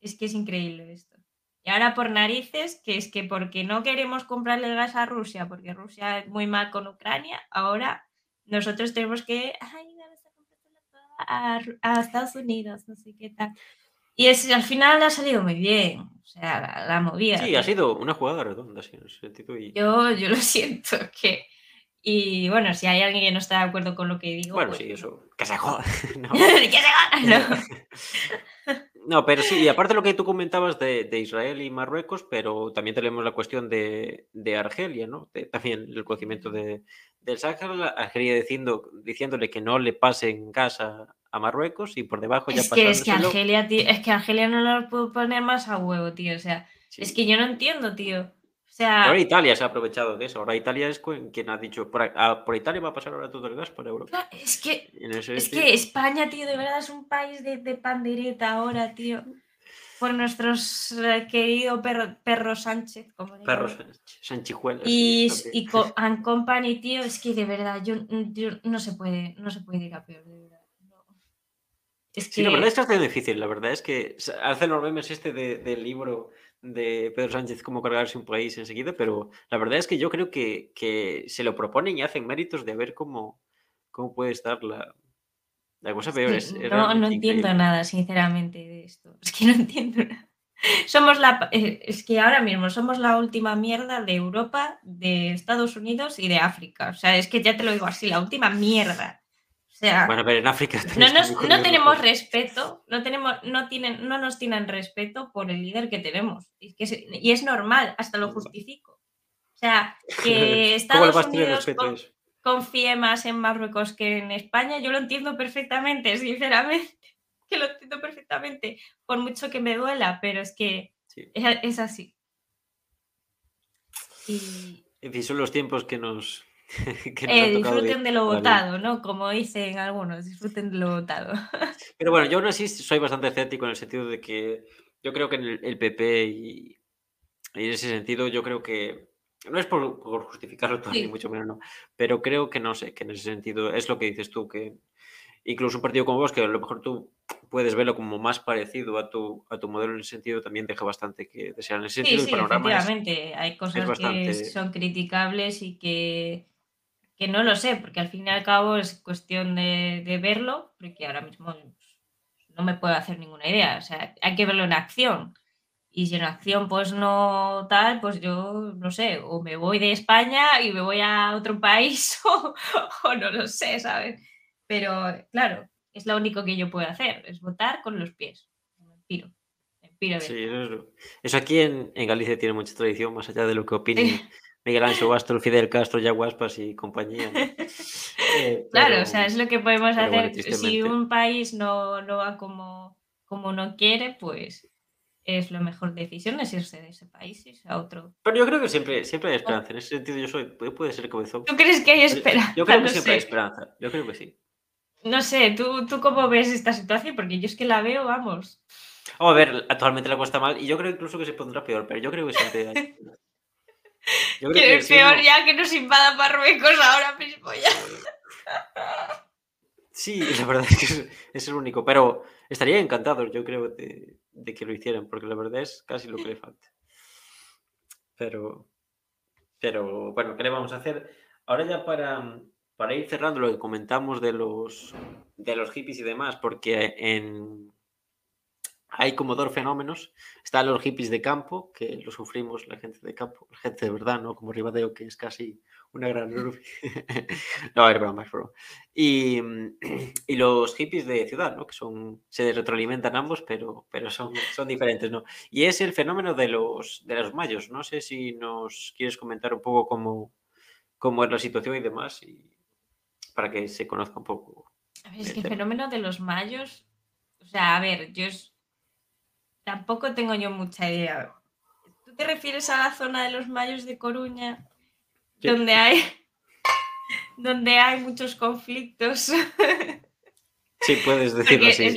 Es que es increíble esto. Y ahora por narices, que es que porque no queremos comprarle gas a Rusia, porque Rusia es muy mal con Ucrania, ahora nosotros tenemos que ay, vamos a a, a Estados Unidos, no sé qué tal. Y es, al final ha salido muy bien. O sea, la, la movida. Sí, ha sido una jugada redonda, sí, en ese sentido. Y, Yo, yo lo [LAUGHS] siento. que Y bueno, si hay alguien que no está de acuerdo con lo que digo. bueno, pues, sí, eso. [LAUGHS] [LAUGHS] Que se joda. no. ¡Que se gana! No. No, pero sí, y aparte lo que tú comentabas de, de Israel y Marruecos, pero también tenemos la cuestión de, de Argelia, ¿no? De- también el conocimiento de, del Sáhara, Argelia diciendo, diciéndole que no le pasen gas a, a Marruecos y por debajo ya Es que, es que. Argelia, tío, es que Argelia no lo puedo poner más a huevo, tío. O sea, Sí. es que yo no entiendo, tío. O sea, Ahora Italia se ha aprovechado de eso. Ahora Italia es quien ha dicho, por, a- por Italia va a pasar ahora todo el gas para Europa. es que, es que España, tío, de verdad es un país de, de pandereta ahora, tío. Por nuestros eh, querido perro, perro Sánchez, como llaman. sanchijuelas. Y, y [LAUGHS] and Company, tío, es que de verdad, yo, yo no se puede, no se puede ir a peor, de verdad. Sí, la verdad es que ha sido difícil. La verdad es que hace los memes este de- del libro de Pedro Sánchez, cómo cargarse un país enseguida, pero la verdad es que yo creo que, que se lo proponen y hacen méritos de ver cómo, cómo puede estar la, la cosa peor. Es, no, no entiendo nada, sinceramente, de esto. [LAUGHS] Es que no entiendo nada. Somos la, eh, es que ahora mismo somos la última mierda de Europa, de Estados Unidos y de África. O sea, es que ya te lo digo así, la última mierda. O sea, Bueno, pero en África no, nos- no tenemos respeto, no, tenemos, no, tienen, no nos tienen respeto por el líder que tenemos. Y, que se- y es normal, hasta lo justifico. O sea, [LAUGHS] que ¿Cómo le Estados Unidos con- confíe más en Marruecos que en España, yo lo entiendo perfectamente, [LAUGHS] sinceramente, que lo entiendo perfectamente, por mucho que me duela, pero es que Sí. es, es así. Y En fin, son los tiempos que nos, [LAUGHS] que eh, disfruten de lo votado, ¿no? Como dicen algunos, disfruten de lo votado. [LAUGHS] Pero bueno, yo aún así soy bastante escéptico en el sentido de que yo creo que en el, el PP y, y en ese sentido yo creo que no es por, por justificarlo Sí. ni mucho menos, no, pero creo que no sé, que en ese sentido es lo que dices tú, que incluso un partido como vos, que a lo mejor tú puedes verlo como más parecido a tu, a tu modelo en ese sentido, también deja bastante que desear. En ese sentido, sí, el panorama es, efectivamente, hay cosas bastante- que son criticables y que, que no lo sé, porque al fin y al cabo es cuestión de, de verlo, porque ahora mismo pues, no me puedo hacer ninguna idea, o sea, hay que verlo en acción. Y si en acción pues no tal, pues yo no sé, o me voy de España y me voy a otro [LAUGHS] país o, o no lo sé, ¿sabes? Pero claro, es lo único que yo puedo hacer, es votar con los pies. Me piro, piro Sí, eso, aquí en, en Galicia tiene mucha tradición, más allá de lo que opinen. Miguel Ángel Bastro, Fidel Castro, Yaguaspas y compañía. ¿no? [LAUGHS] Eh, Claro, pero- o sea, es lo que podemos bueno, hacer. si un país no, no va como, como no quiere, pues es la mejor decisión es irse de ese país y irse a otro. Pero yo creo que siempre, siempre hay esperanza. En ese sentido, yo soy, puede ser cabezón. ¿Tú crees que hay esperanza? Yo creo que no siempre hay esperanza. Yo creo que sí. No sé, ¿tú, ¿tú cómo ves esta situación? Porque yo es que la veo, vamos. Vamos a ver, actualmente la cosa está mal y yo creo incluso que se pondrá peor, pero yo creo que siempre hay. [LAUGHS] Yo creo Que es peor ya que nos invada Marruecos ahora mismo ya. Sí, la verdad es que es, es el único, pero estaría encantado, yo creo, de, de que lo hicieran, porque la verdad es casi lo que le falta. Pero, pero bueno, ¿qué le vamos a hacer? Ahora ya para, para ir cerrando lo que comentamos de los, de los hippies y demás, porque en, hay como dos fenómenos. Están los hippies de campo, que lo sufrimos la gente de campo, la gente de verdad, ¿no? Como Ribadeo, que es casi una gran [LAUGHS] no, a ver, más bro. Y, y, los hippies de ciudad, ¿no? Que son, se retroalimentan ambos, pero, pero son, son diferentes, ¿no? Y es el fenómeno de los, de los mayos. No sé si nos quieres comentar un poco cómo, cómo es la situación y demás, y para que se conozca un poco. A ver, es que el fenómeno de los mayos, o sea, a ver, yo tampoco tengo yo mucha idea. ¿Tú te refieres a la zona de los mayos de Coruña? donde hay [LAUGHS] donde hay muchos conflictos. [LAUGHS] Sí, puedes decirlo así. Es,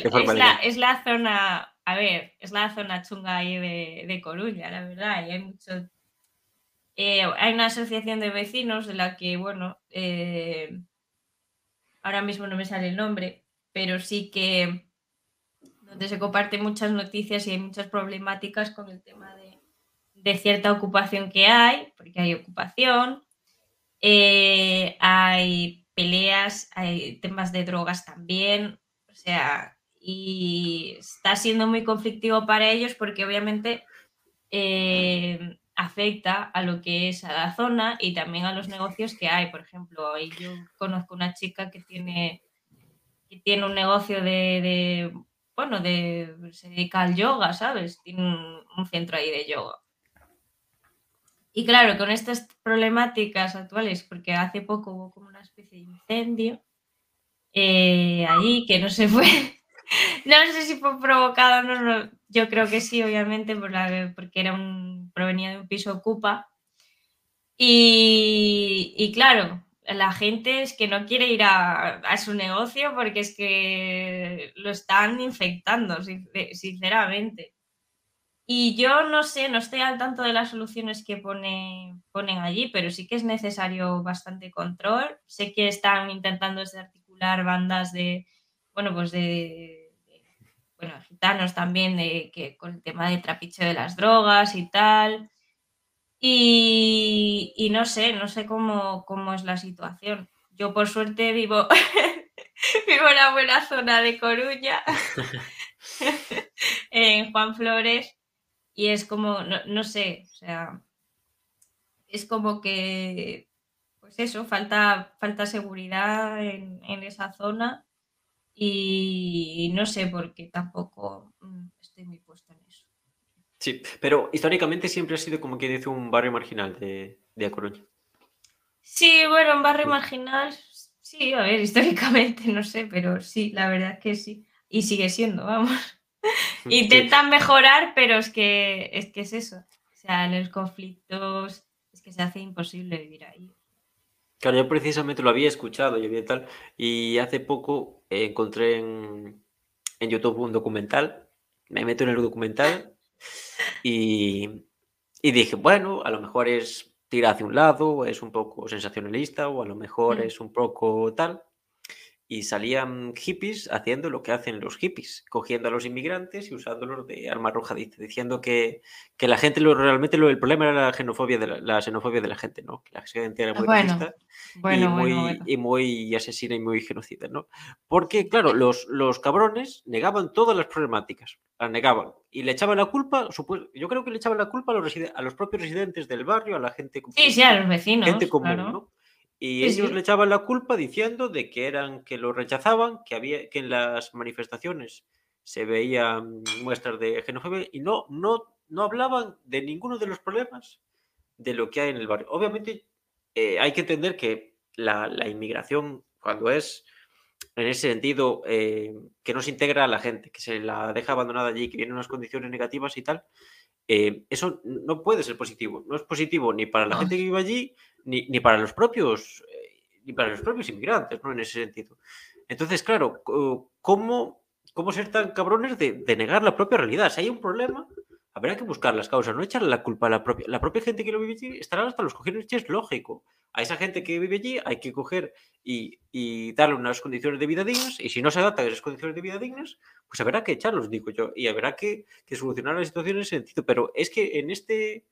es, la, zona, a ver, es la zona chunga ahí de, Coruña, la verdad, y hay mucho... Eh, hay una asociación de vecinos de la que, bueno, eh, ahora mismo no me sale el nombre, pero sí que donde se comparten muchas noticias y hay muchas problemáticas con el tema de, de cierta ocupación que hay, porque hay ocupación, eh, hay peleas, hay temas de drogas también, o sea, y está siendo muy conflictivo para ellos porque obviamente eh, afecta a lo que es a la zona y también a los negocios que hay. Por ejemplo, yo conozco una chica que tiene, que tiene un negocio de, bueno, se dedica al yoga, ¿sabes? Tiene un centro ahí de yoga. Y claro, con estas problemáticas actuales, porque hace poco hubo como una especie de incendio eh, allí que no se fue, [LAUGHS] no sé si fue provocado o no, yo creo que sí, obviamente, por la, porque era un, provenía de un piso ocupa. Y, claro, la gente es que no quiere ir a, su negocio porque es que lo están infectando, sinceramente. Y yo no sé, no estoy al tanto de las soluciones que pone, ponen allí, pero sí que es necesario bastante control. Sé que están intentando desarticular bandas de, bueno, pues de, bueno, gitanos también, de, que, con el tema de trapiche de las drogas y tal. Y, no sé, no sé cómo, cómo es la situación. Yo por suerte vivo, [LAUGHS] vivo en una buena zona de Coruña, [LAUGHS] en Juan Flores y es como, no, sé, o sea, es como que, pues eso, falta, falta seguridad en, esa zona y no sé por qué tampoco mm, estoy muy puesta en. Sí, pero históricamente siempre ha sido como que dice un barrio marginal de, de A Coruña. Sí, bueno, un barrio marginal, sí, a ver, [LAUGHS] históricamente no sé, pero sí, la verdad es que sí. Y sigue siendo, vamos. [LAUGHS] Intentan mejorar, pero es que, es que es eso. O sea, los conflictos es que se hace imposible vivir ahí. Claro, yo precisamente lo había escuchado y tal. Y hace poco encontré en, en, YouTube un documental. Me meto en el documental y, y, dije, bueno, a lo mejor es tirar hacia un lado, es un poco sensacionalista, o a lo mejor mm. es un poco tal y salían hippies haciendo lo que hacen los hippies, cogiendo a los inmigrantes y usándolos de arma arrojadiza, diciendo que, que la gente, lo, realmente lo, el problema era la xenofobia de la, xenofobia de la gente, ¿no? Que la gente era muy racista y, muy, y muy asesina y muy genocida, ¿no? Porque, claro, los, los cabrones negaban todas las problemáticas, las negaban y le echaban la culpa, yo creo que le echaban la culpa a los, a los propios residentes del barrio, a la gente Sí, sí, a los vecinos. Gente común, ¿no? Y ellos le echaban la culpa diciendo de que eran que lo rechazaban, que había que en las manifestaciones se veían muestras de xenofobia y no no no hablaban de ninguno de los problemas de lo que hay en el barrio. Obviamente eh, hay que entender que la, inmigración cuando es en ese sentido eh, que no se integra a la gente, que se la deja abandonada allí, que vienen unas condiciones negativas y tal, eh, eso no puede ser positivo. No es positivo ni para la gente que vive allí, ni, para los propios eh, ni para los propios inmigrantes, ¿no? En ese sentido. Entonces, claro, ¿cómo, cómo ser tan cabrones de, negar la propia realidad? Si hay un problema, habrá que buscar las causas, no echarle la culpa a la propia, la propia gente que lo vive allí, estará hasta los cojones, es lógico. A esa gente que vive allí hay que coger y, y, darle unas condiciones de vida dignas, y si no se adapta a esas condiciones de vida dignas, pues habrá que echarlos, digo yo, y habrá que, que solucionar la situación en ese sentido. Pero es que en este,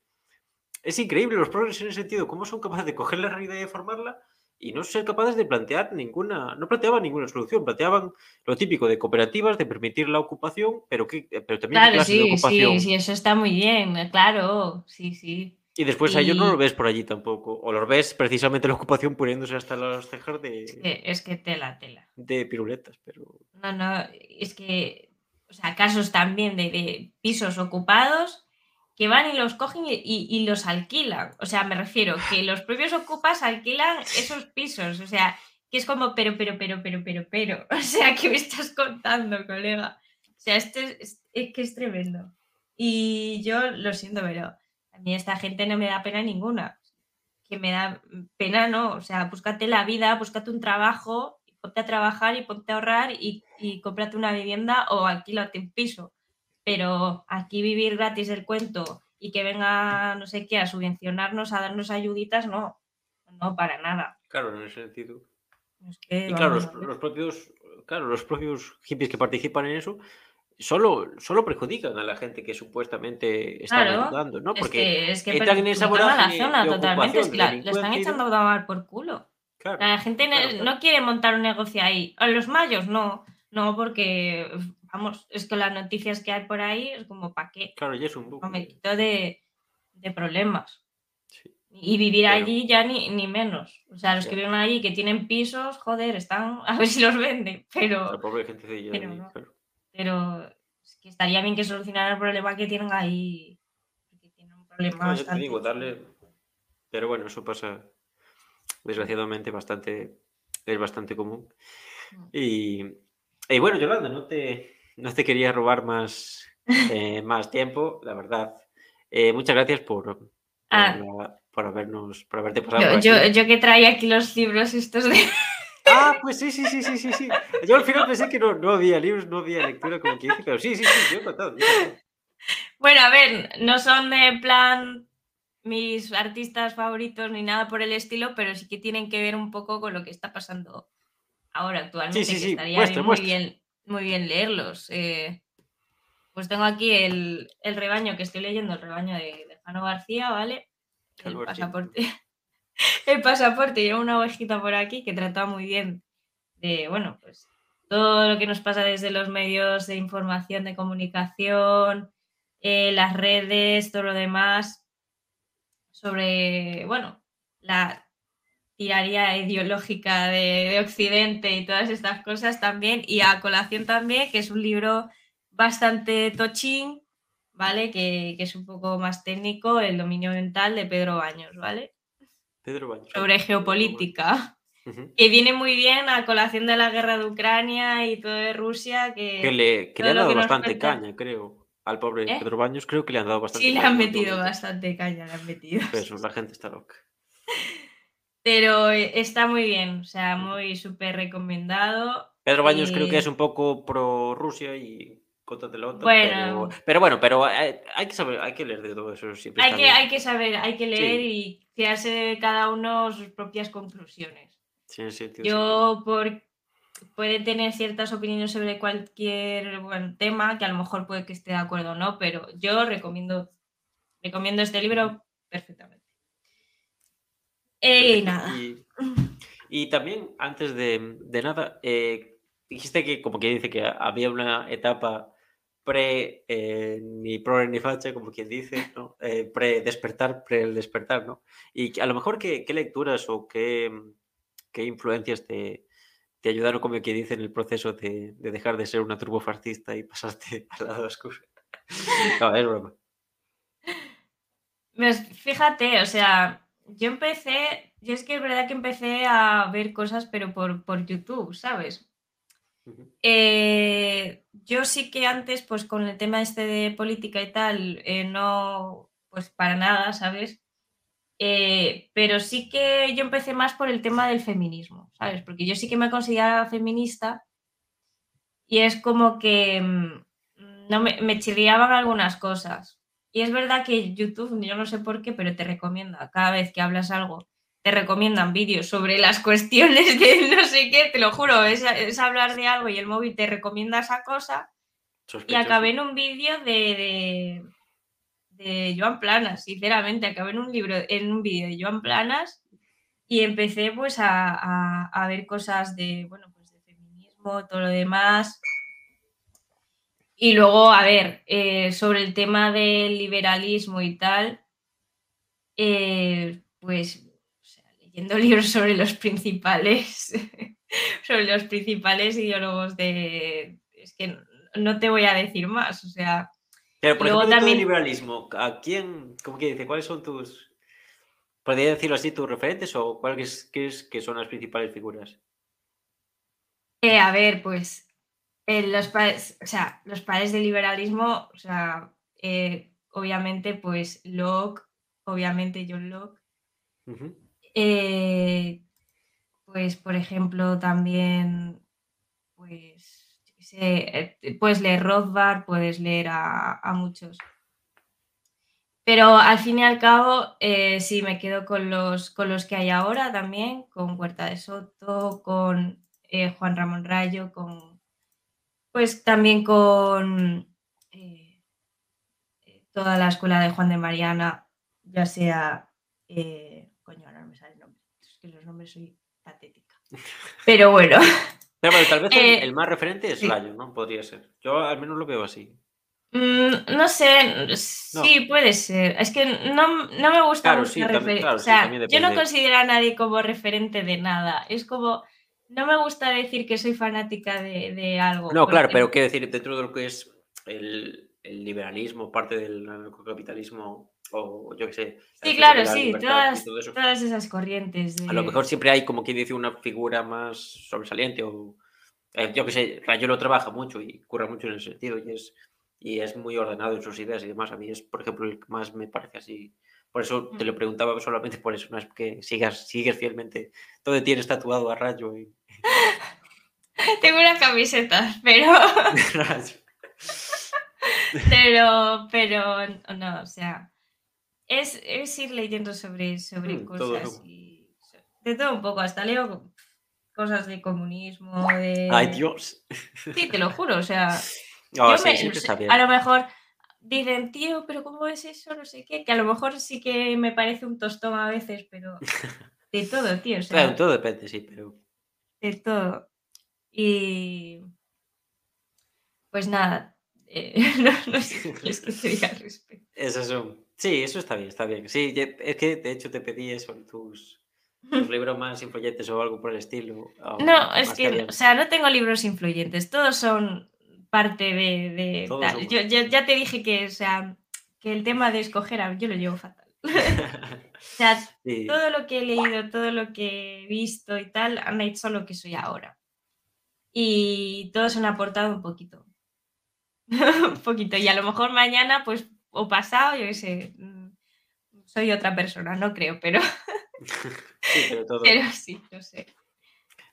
es increíble los progres en ese sentido, cómo son capaces de coger la realidad y deformarla y no ser capaces de plantear ninguna, no planteaban ninguna solución, planteaban lo típico de cooperativas, de permitir la ocupación, pero, que, pero también claro, sí, sí, sí, eso está muy bien, claro, sí, sí. Y después a ellos no lo ves por allí tampoco. O lo ves precisamente la ocupación poniéndose hasta las cejas de. Es que, tela, tela. De piruletas, pero. No, no, es que. O sea, casos también de, pisos ocupados que van y los cogen y, los alquilan. O sea, me refiero que los propios ocupas alquilan esos pisos. O sea, que es como, pero, pero, pero, pero, pero, pero. [LAUGHS] O sea, ¿qué me estás contando, colega? O sea, esto es, es que es tremendo. Y yo lo siento, pero a mí esta gente no me da pena ninguna. Que me da pena, no. O sea, búscate la vida, búscate un trabajo, ponte a trabajar y ponte a ahorrar y, y cómprate una vivienda o alquílate un piso. Pero aquí vivir gratis el cuento y que venga no sé qué a subvencionarnos, a darnos ayuditas, no. No, para nada. Claro, en ese sentido. y claro, los, propios, claro, los propios hippies que participan en eso solo, solo perjudican a la gente que supuestamente están ayudando, ¿no? Porque es que, entran en esa la zona totalmente, es que la, están echando a tomar por culo. la gente no quiere montar un negocio ahí. A los mayos no, no, porque vamos, es que las noticias que hay por ahí es como ¿para qué? Claro, y es un buco. Me quito de, de problemas. Y vivir allí ya ni, ni, menos. O sea, los que viven allí que tienen pisos, joder, están [LAUGHS] a ver si los venden, pero... La pobre gente de pero, pero es que estaría bien que solucionara el problema que tienen ahí. Que tienen un problema digo, darle... Pero bueno, eso pasa desgraciadamente bastante, es bastante común. Mm. Y, y bueno, Yolanda, no te, no te quería robar más, eh, más tiempo, la verdad. Eh, muchas gracias por, por, ah. por, habernos, por haberte pasado. Yo, yo, yo, que traía aquí los libros estos de... Ah, pues sí, sí, sí, sí, sí, sí. Yo al final pensé que no, no había libros, no había lectura como quien dice, pero sí, sí, sí, yo he contado. Bueno, a ver, no son de plan mis artistas favoritos ni nada por el estilo, pero sí que tienen que ver un poco con lo que está pasando ahora actualmente. Sí, sí, sí. estaría muy, bien, muy bien leerlos. Eh, pues tengo aquí el, el, rebaño que estoy leyendo, el rebaño de, de Jano García, ¿vale? [LAUGHS] El pasaporte el pasaporte, lleva una ovejita por aquí que trata muy bien de, bueno, pues todo lo que nos pasa desde los medios de información, de comunicación, eh, las redes, todo lo demás, sobre, bueno, la tiraría ideológica de, Occidente y todas estas cosas también, y a colación también, que es un libro bastante tochín, ¿vale? Que, que es un poco más técnico, El dominio mental de Pedro Baños, ¿vale? Sobre geopolítica. Que viene muy bien a colación de la guerra de Ucrania y todo de Rusia. Que, que le, han dado bastante caña, creo. Al pobre ¿Eh? Pedro Baños creo que le han dado bastante caña. Sí, le han metido bastante caña, le han metido. Eso, la gente está loca. [LAUGHS] Pero eh, está muy bien, o sea, muy súper recomendado. Pedro Baños creo que es un poco pro Rusia y bueno. Pero, bueno, pero hay, que saber, hay que leer de todo eso. Siempre hay, que, hay que saber, hay que leer y crearse cada uno sus propias conclusiones. Sí, sí, Yo, por, puede tener ciertas opiniones sobre cualquier tema, que a lo mejor puede que esté de acuerdo o no, pero yo recomiendo, recomiendo este libro perfectamente. Eh, y nada. [LAUGHS] Y, también, antes de, nada, eh, dijiste que como que dice que había una etapa pre eh, ni pro ni facha, como quien dice, ¿no? Eh, pre despertar, pre el despertar, ¿no? Y a lo mejor qué, lecturas o qué, qué influencias te, te, ayudaron, como quien dice, en el proceso de, dejar de ser una turbofascista y pasarte [LAUGHS] al lado oscuro. [LAUGHS] no, es broma. Pues fíjate, o sea, yo empecé, yo es que es verdad que empecé a ver cosas, pero por, por YouTube, ¿sabes? Eh, yo sí que antes, pues con el tema este de política y tal, eh, no, pues para nada, ¿sabes? Eh, pero sí que yo empecé más por el tema del feminismo, ¿sabes? Porque yo sí que me consideraba feminista y es como que mm, no me, me chirriaban algunas cosas. Y es verdad que YouTube, yo no sé por qué, pero te recomienda cada vez que hablas algo te recomiendan vídeos sobre las [LAUGHS] cuestiones de no sé qué, te lo juro, es, hablar de algo y el móvil te recomienda esa cosa. Y acabé en un vídeo de, de, Joan Planas, sinceramente, acabé en un libro, en un vídeo de Joan Planas y empecé pues a, ver cosas de, bueno, pues de feminismo, todo lo demás. Y luego, a ver, eh, sobre el tema del liberalismo y tal, eh, pues leyendo [LAUGHS] libros sobre los principales, [LAUGHS] sobre los principales ideólogos de... Es que no te voy a decir más, o sea... Pero por ejemplo, también... el liberalismo, ¿a quién, cómo que dice, cuáles son tus, podría decirlo así, tus referentes o cuáles crees que son las principales figuras? Eh, a ver, pues eh, los padres, o sea, los padres del liberalismo, o sea, eh, obviamente, pues Locke, obviamente John Locke. pues, por ejemplo, también, pues, puedes leer Rothbard, puedes leer a, muchos. Pero al fin y al cabo, sí, me quedo con los, con los que hay ahora también, con Huerta de Soto, con Juan Ramón Rayo, con pues también con eh, toda la escuela de Juan de Mariana, ya sea, eh, coño, ahora no me sale el nombre, es que los nombres soy patética. [LAUGHS] Pero bueno. Pero tal vez el, eh, más referente es Rayo, ¿no? Podría ser. Yo al menos lo veo así. Mm, no sé, sí, puede ser. Es que no, me gusta mucho o sea, yo no considero a nadie como referente de nada. Es como, no me gusta decir que soy fanática de, algo. No, claro, pero quiero decir, dentro de lo que es el, liberalismo, parte del capitalismo, o yo qué sé. Sí, claro, sí, todas, esas corrientes. A lo mejor siempre hay, como quien dice, una figura más sobresaliente, o eh, yo qué sé, Rayo lo trabaja mucho y curra mucho en ese sentido, y es, y es muy ordenado en sus ideas y demás. A mí es, por ejemplo, el que más me parece así por eso te lo mm. preguntaba solamente por eso, no es que sigas, sigues fielmente. Todo tienes tatuado a rayo. Y... [LAUGHS] Tengo una camiseta, pero. [LAUGHS] pero, pero no, o sea. Es, es ir leyendo sobre, sobre mm, cosas y de todo un poco, hasta leo cosas de comunismo, de. ¡Ay, Dios! Sí, te lo juro, o sea. Ah, a lo mejor dicen, tío, pero ¿cómo es eso? No sé qué, que a lo mejor sí que me parece un tostón a veces, pero [LAUGHS] de todo, tío. O sea, claro, todo depende, sí, pero. De todo. Y. Pues nada, eh, [LAUGHS] no, sé qué al respecto. Eso es Sí, eso está bien, está bien. Sí, es que de hecho te pedí eso en tus, tus [LAUGHS] libros más influyentes o algo por el estilo. No, es que, o sea, no tengo libros influyentes, todos son parte de... Yo, ya te dije que, o sea, que el tema de escoger, yo lo llevo fatal. [LAUGHS] todo lo que he leído, todo lo que he visto y tal, han hecho lo que soy ahora. Y todos han aportado un poquito. [LAUGHS] un poquito. Y a lo mejor mañana, pues, o pasado, yo qué sé, mm, soy otra persona, no creo, pero... [LAUGHS] sí, pero [LAUGHS] todo. Pero sí, no sé.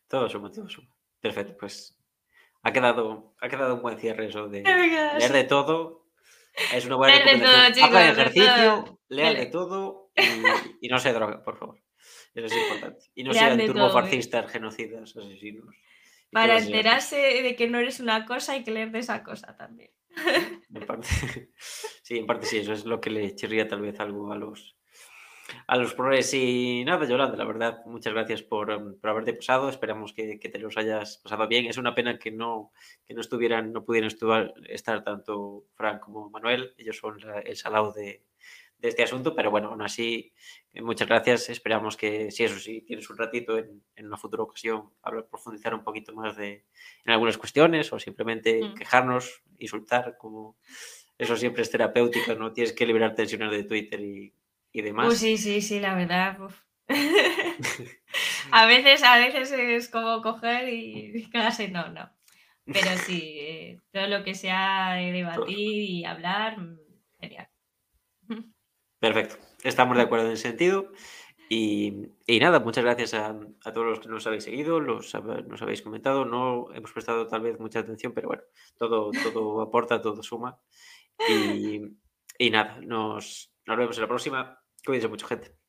Todos somos, todos somos. Perfecto, pues ha quedado, ha quedado un buen cierre eso de leer de todo. Es una buena de todo, chicos, ejercicio, de todo y, no se droga, por favor. Eso es importante. Y no sean turbofascistas, genocidas, asesinos. Para enterarse de que no eres una cosa hay que leer de esa cosa también. En parte, [LAUGHS] sí, en parte sí, eso es lo que le chirría tal vez algo a los, a los progres. Y nada, Yolanda, la verdad, muchas gracias por, em, por haberte pasado. Esperamos que, que, te los hayas pasado bien. Es una pena que no, que no estuvieran, no pudieran estar tanto Frank como Manuel. Ellos son el salado de, de, este asunto, pero bueno, aún así, eh, muchas gracias. Esperamos que, si eso sí, tienes un ratito en, en una futura ocasión, hablar, profundizar un poquito más de, en algunas cuestiones o simplemente mm. quejarnos, insultar, como eso siempre es terapéutico, ¿no? Tienes que liberar tensiones de Twitter y y demás. sí, sí, sí, la verdad. [LAUGHS] [LAUGHS] a veces, a veces es como coger y casi no, no. Pero [LAUGHS] sí, eh, todo lo que sea debatir y hablar, mm, genial. Perfecto, estamos de acuerdo en ese sentido. Y, nada, muchas gracias a, todos los que nos habéis seguido, los, nos habéis comentado. No hemos prestado tal vez mucha atención, pero bueno, todo, todo aporta, todo suma. Y, y nada, nos, nos vemos en la próxima. Cuídense mucho, gente.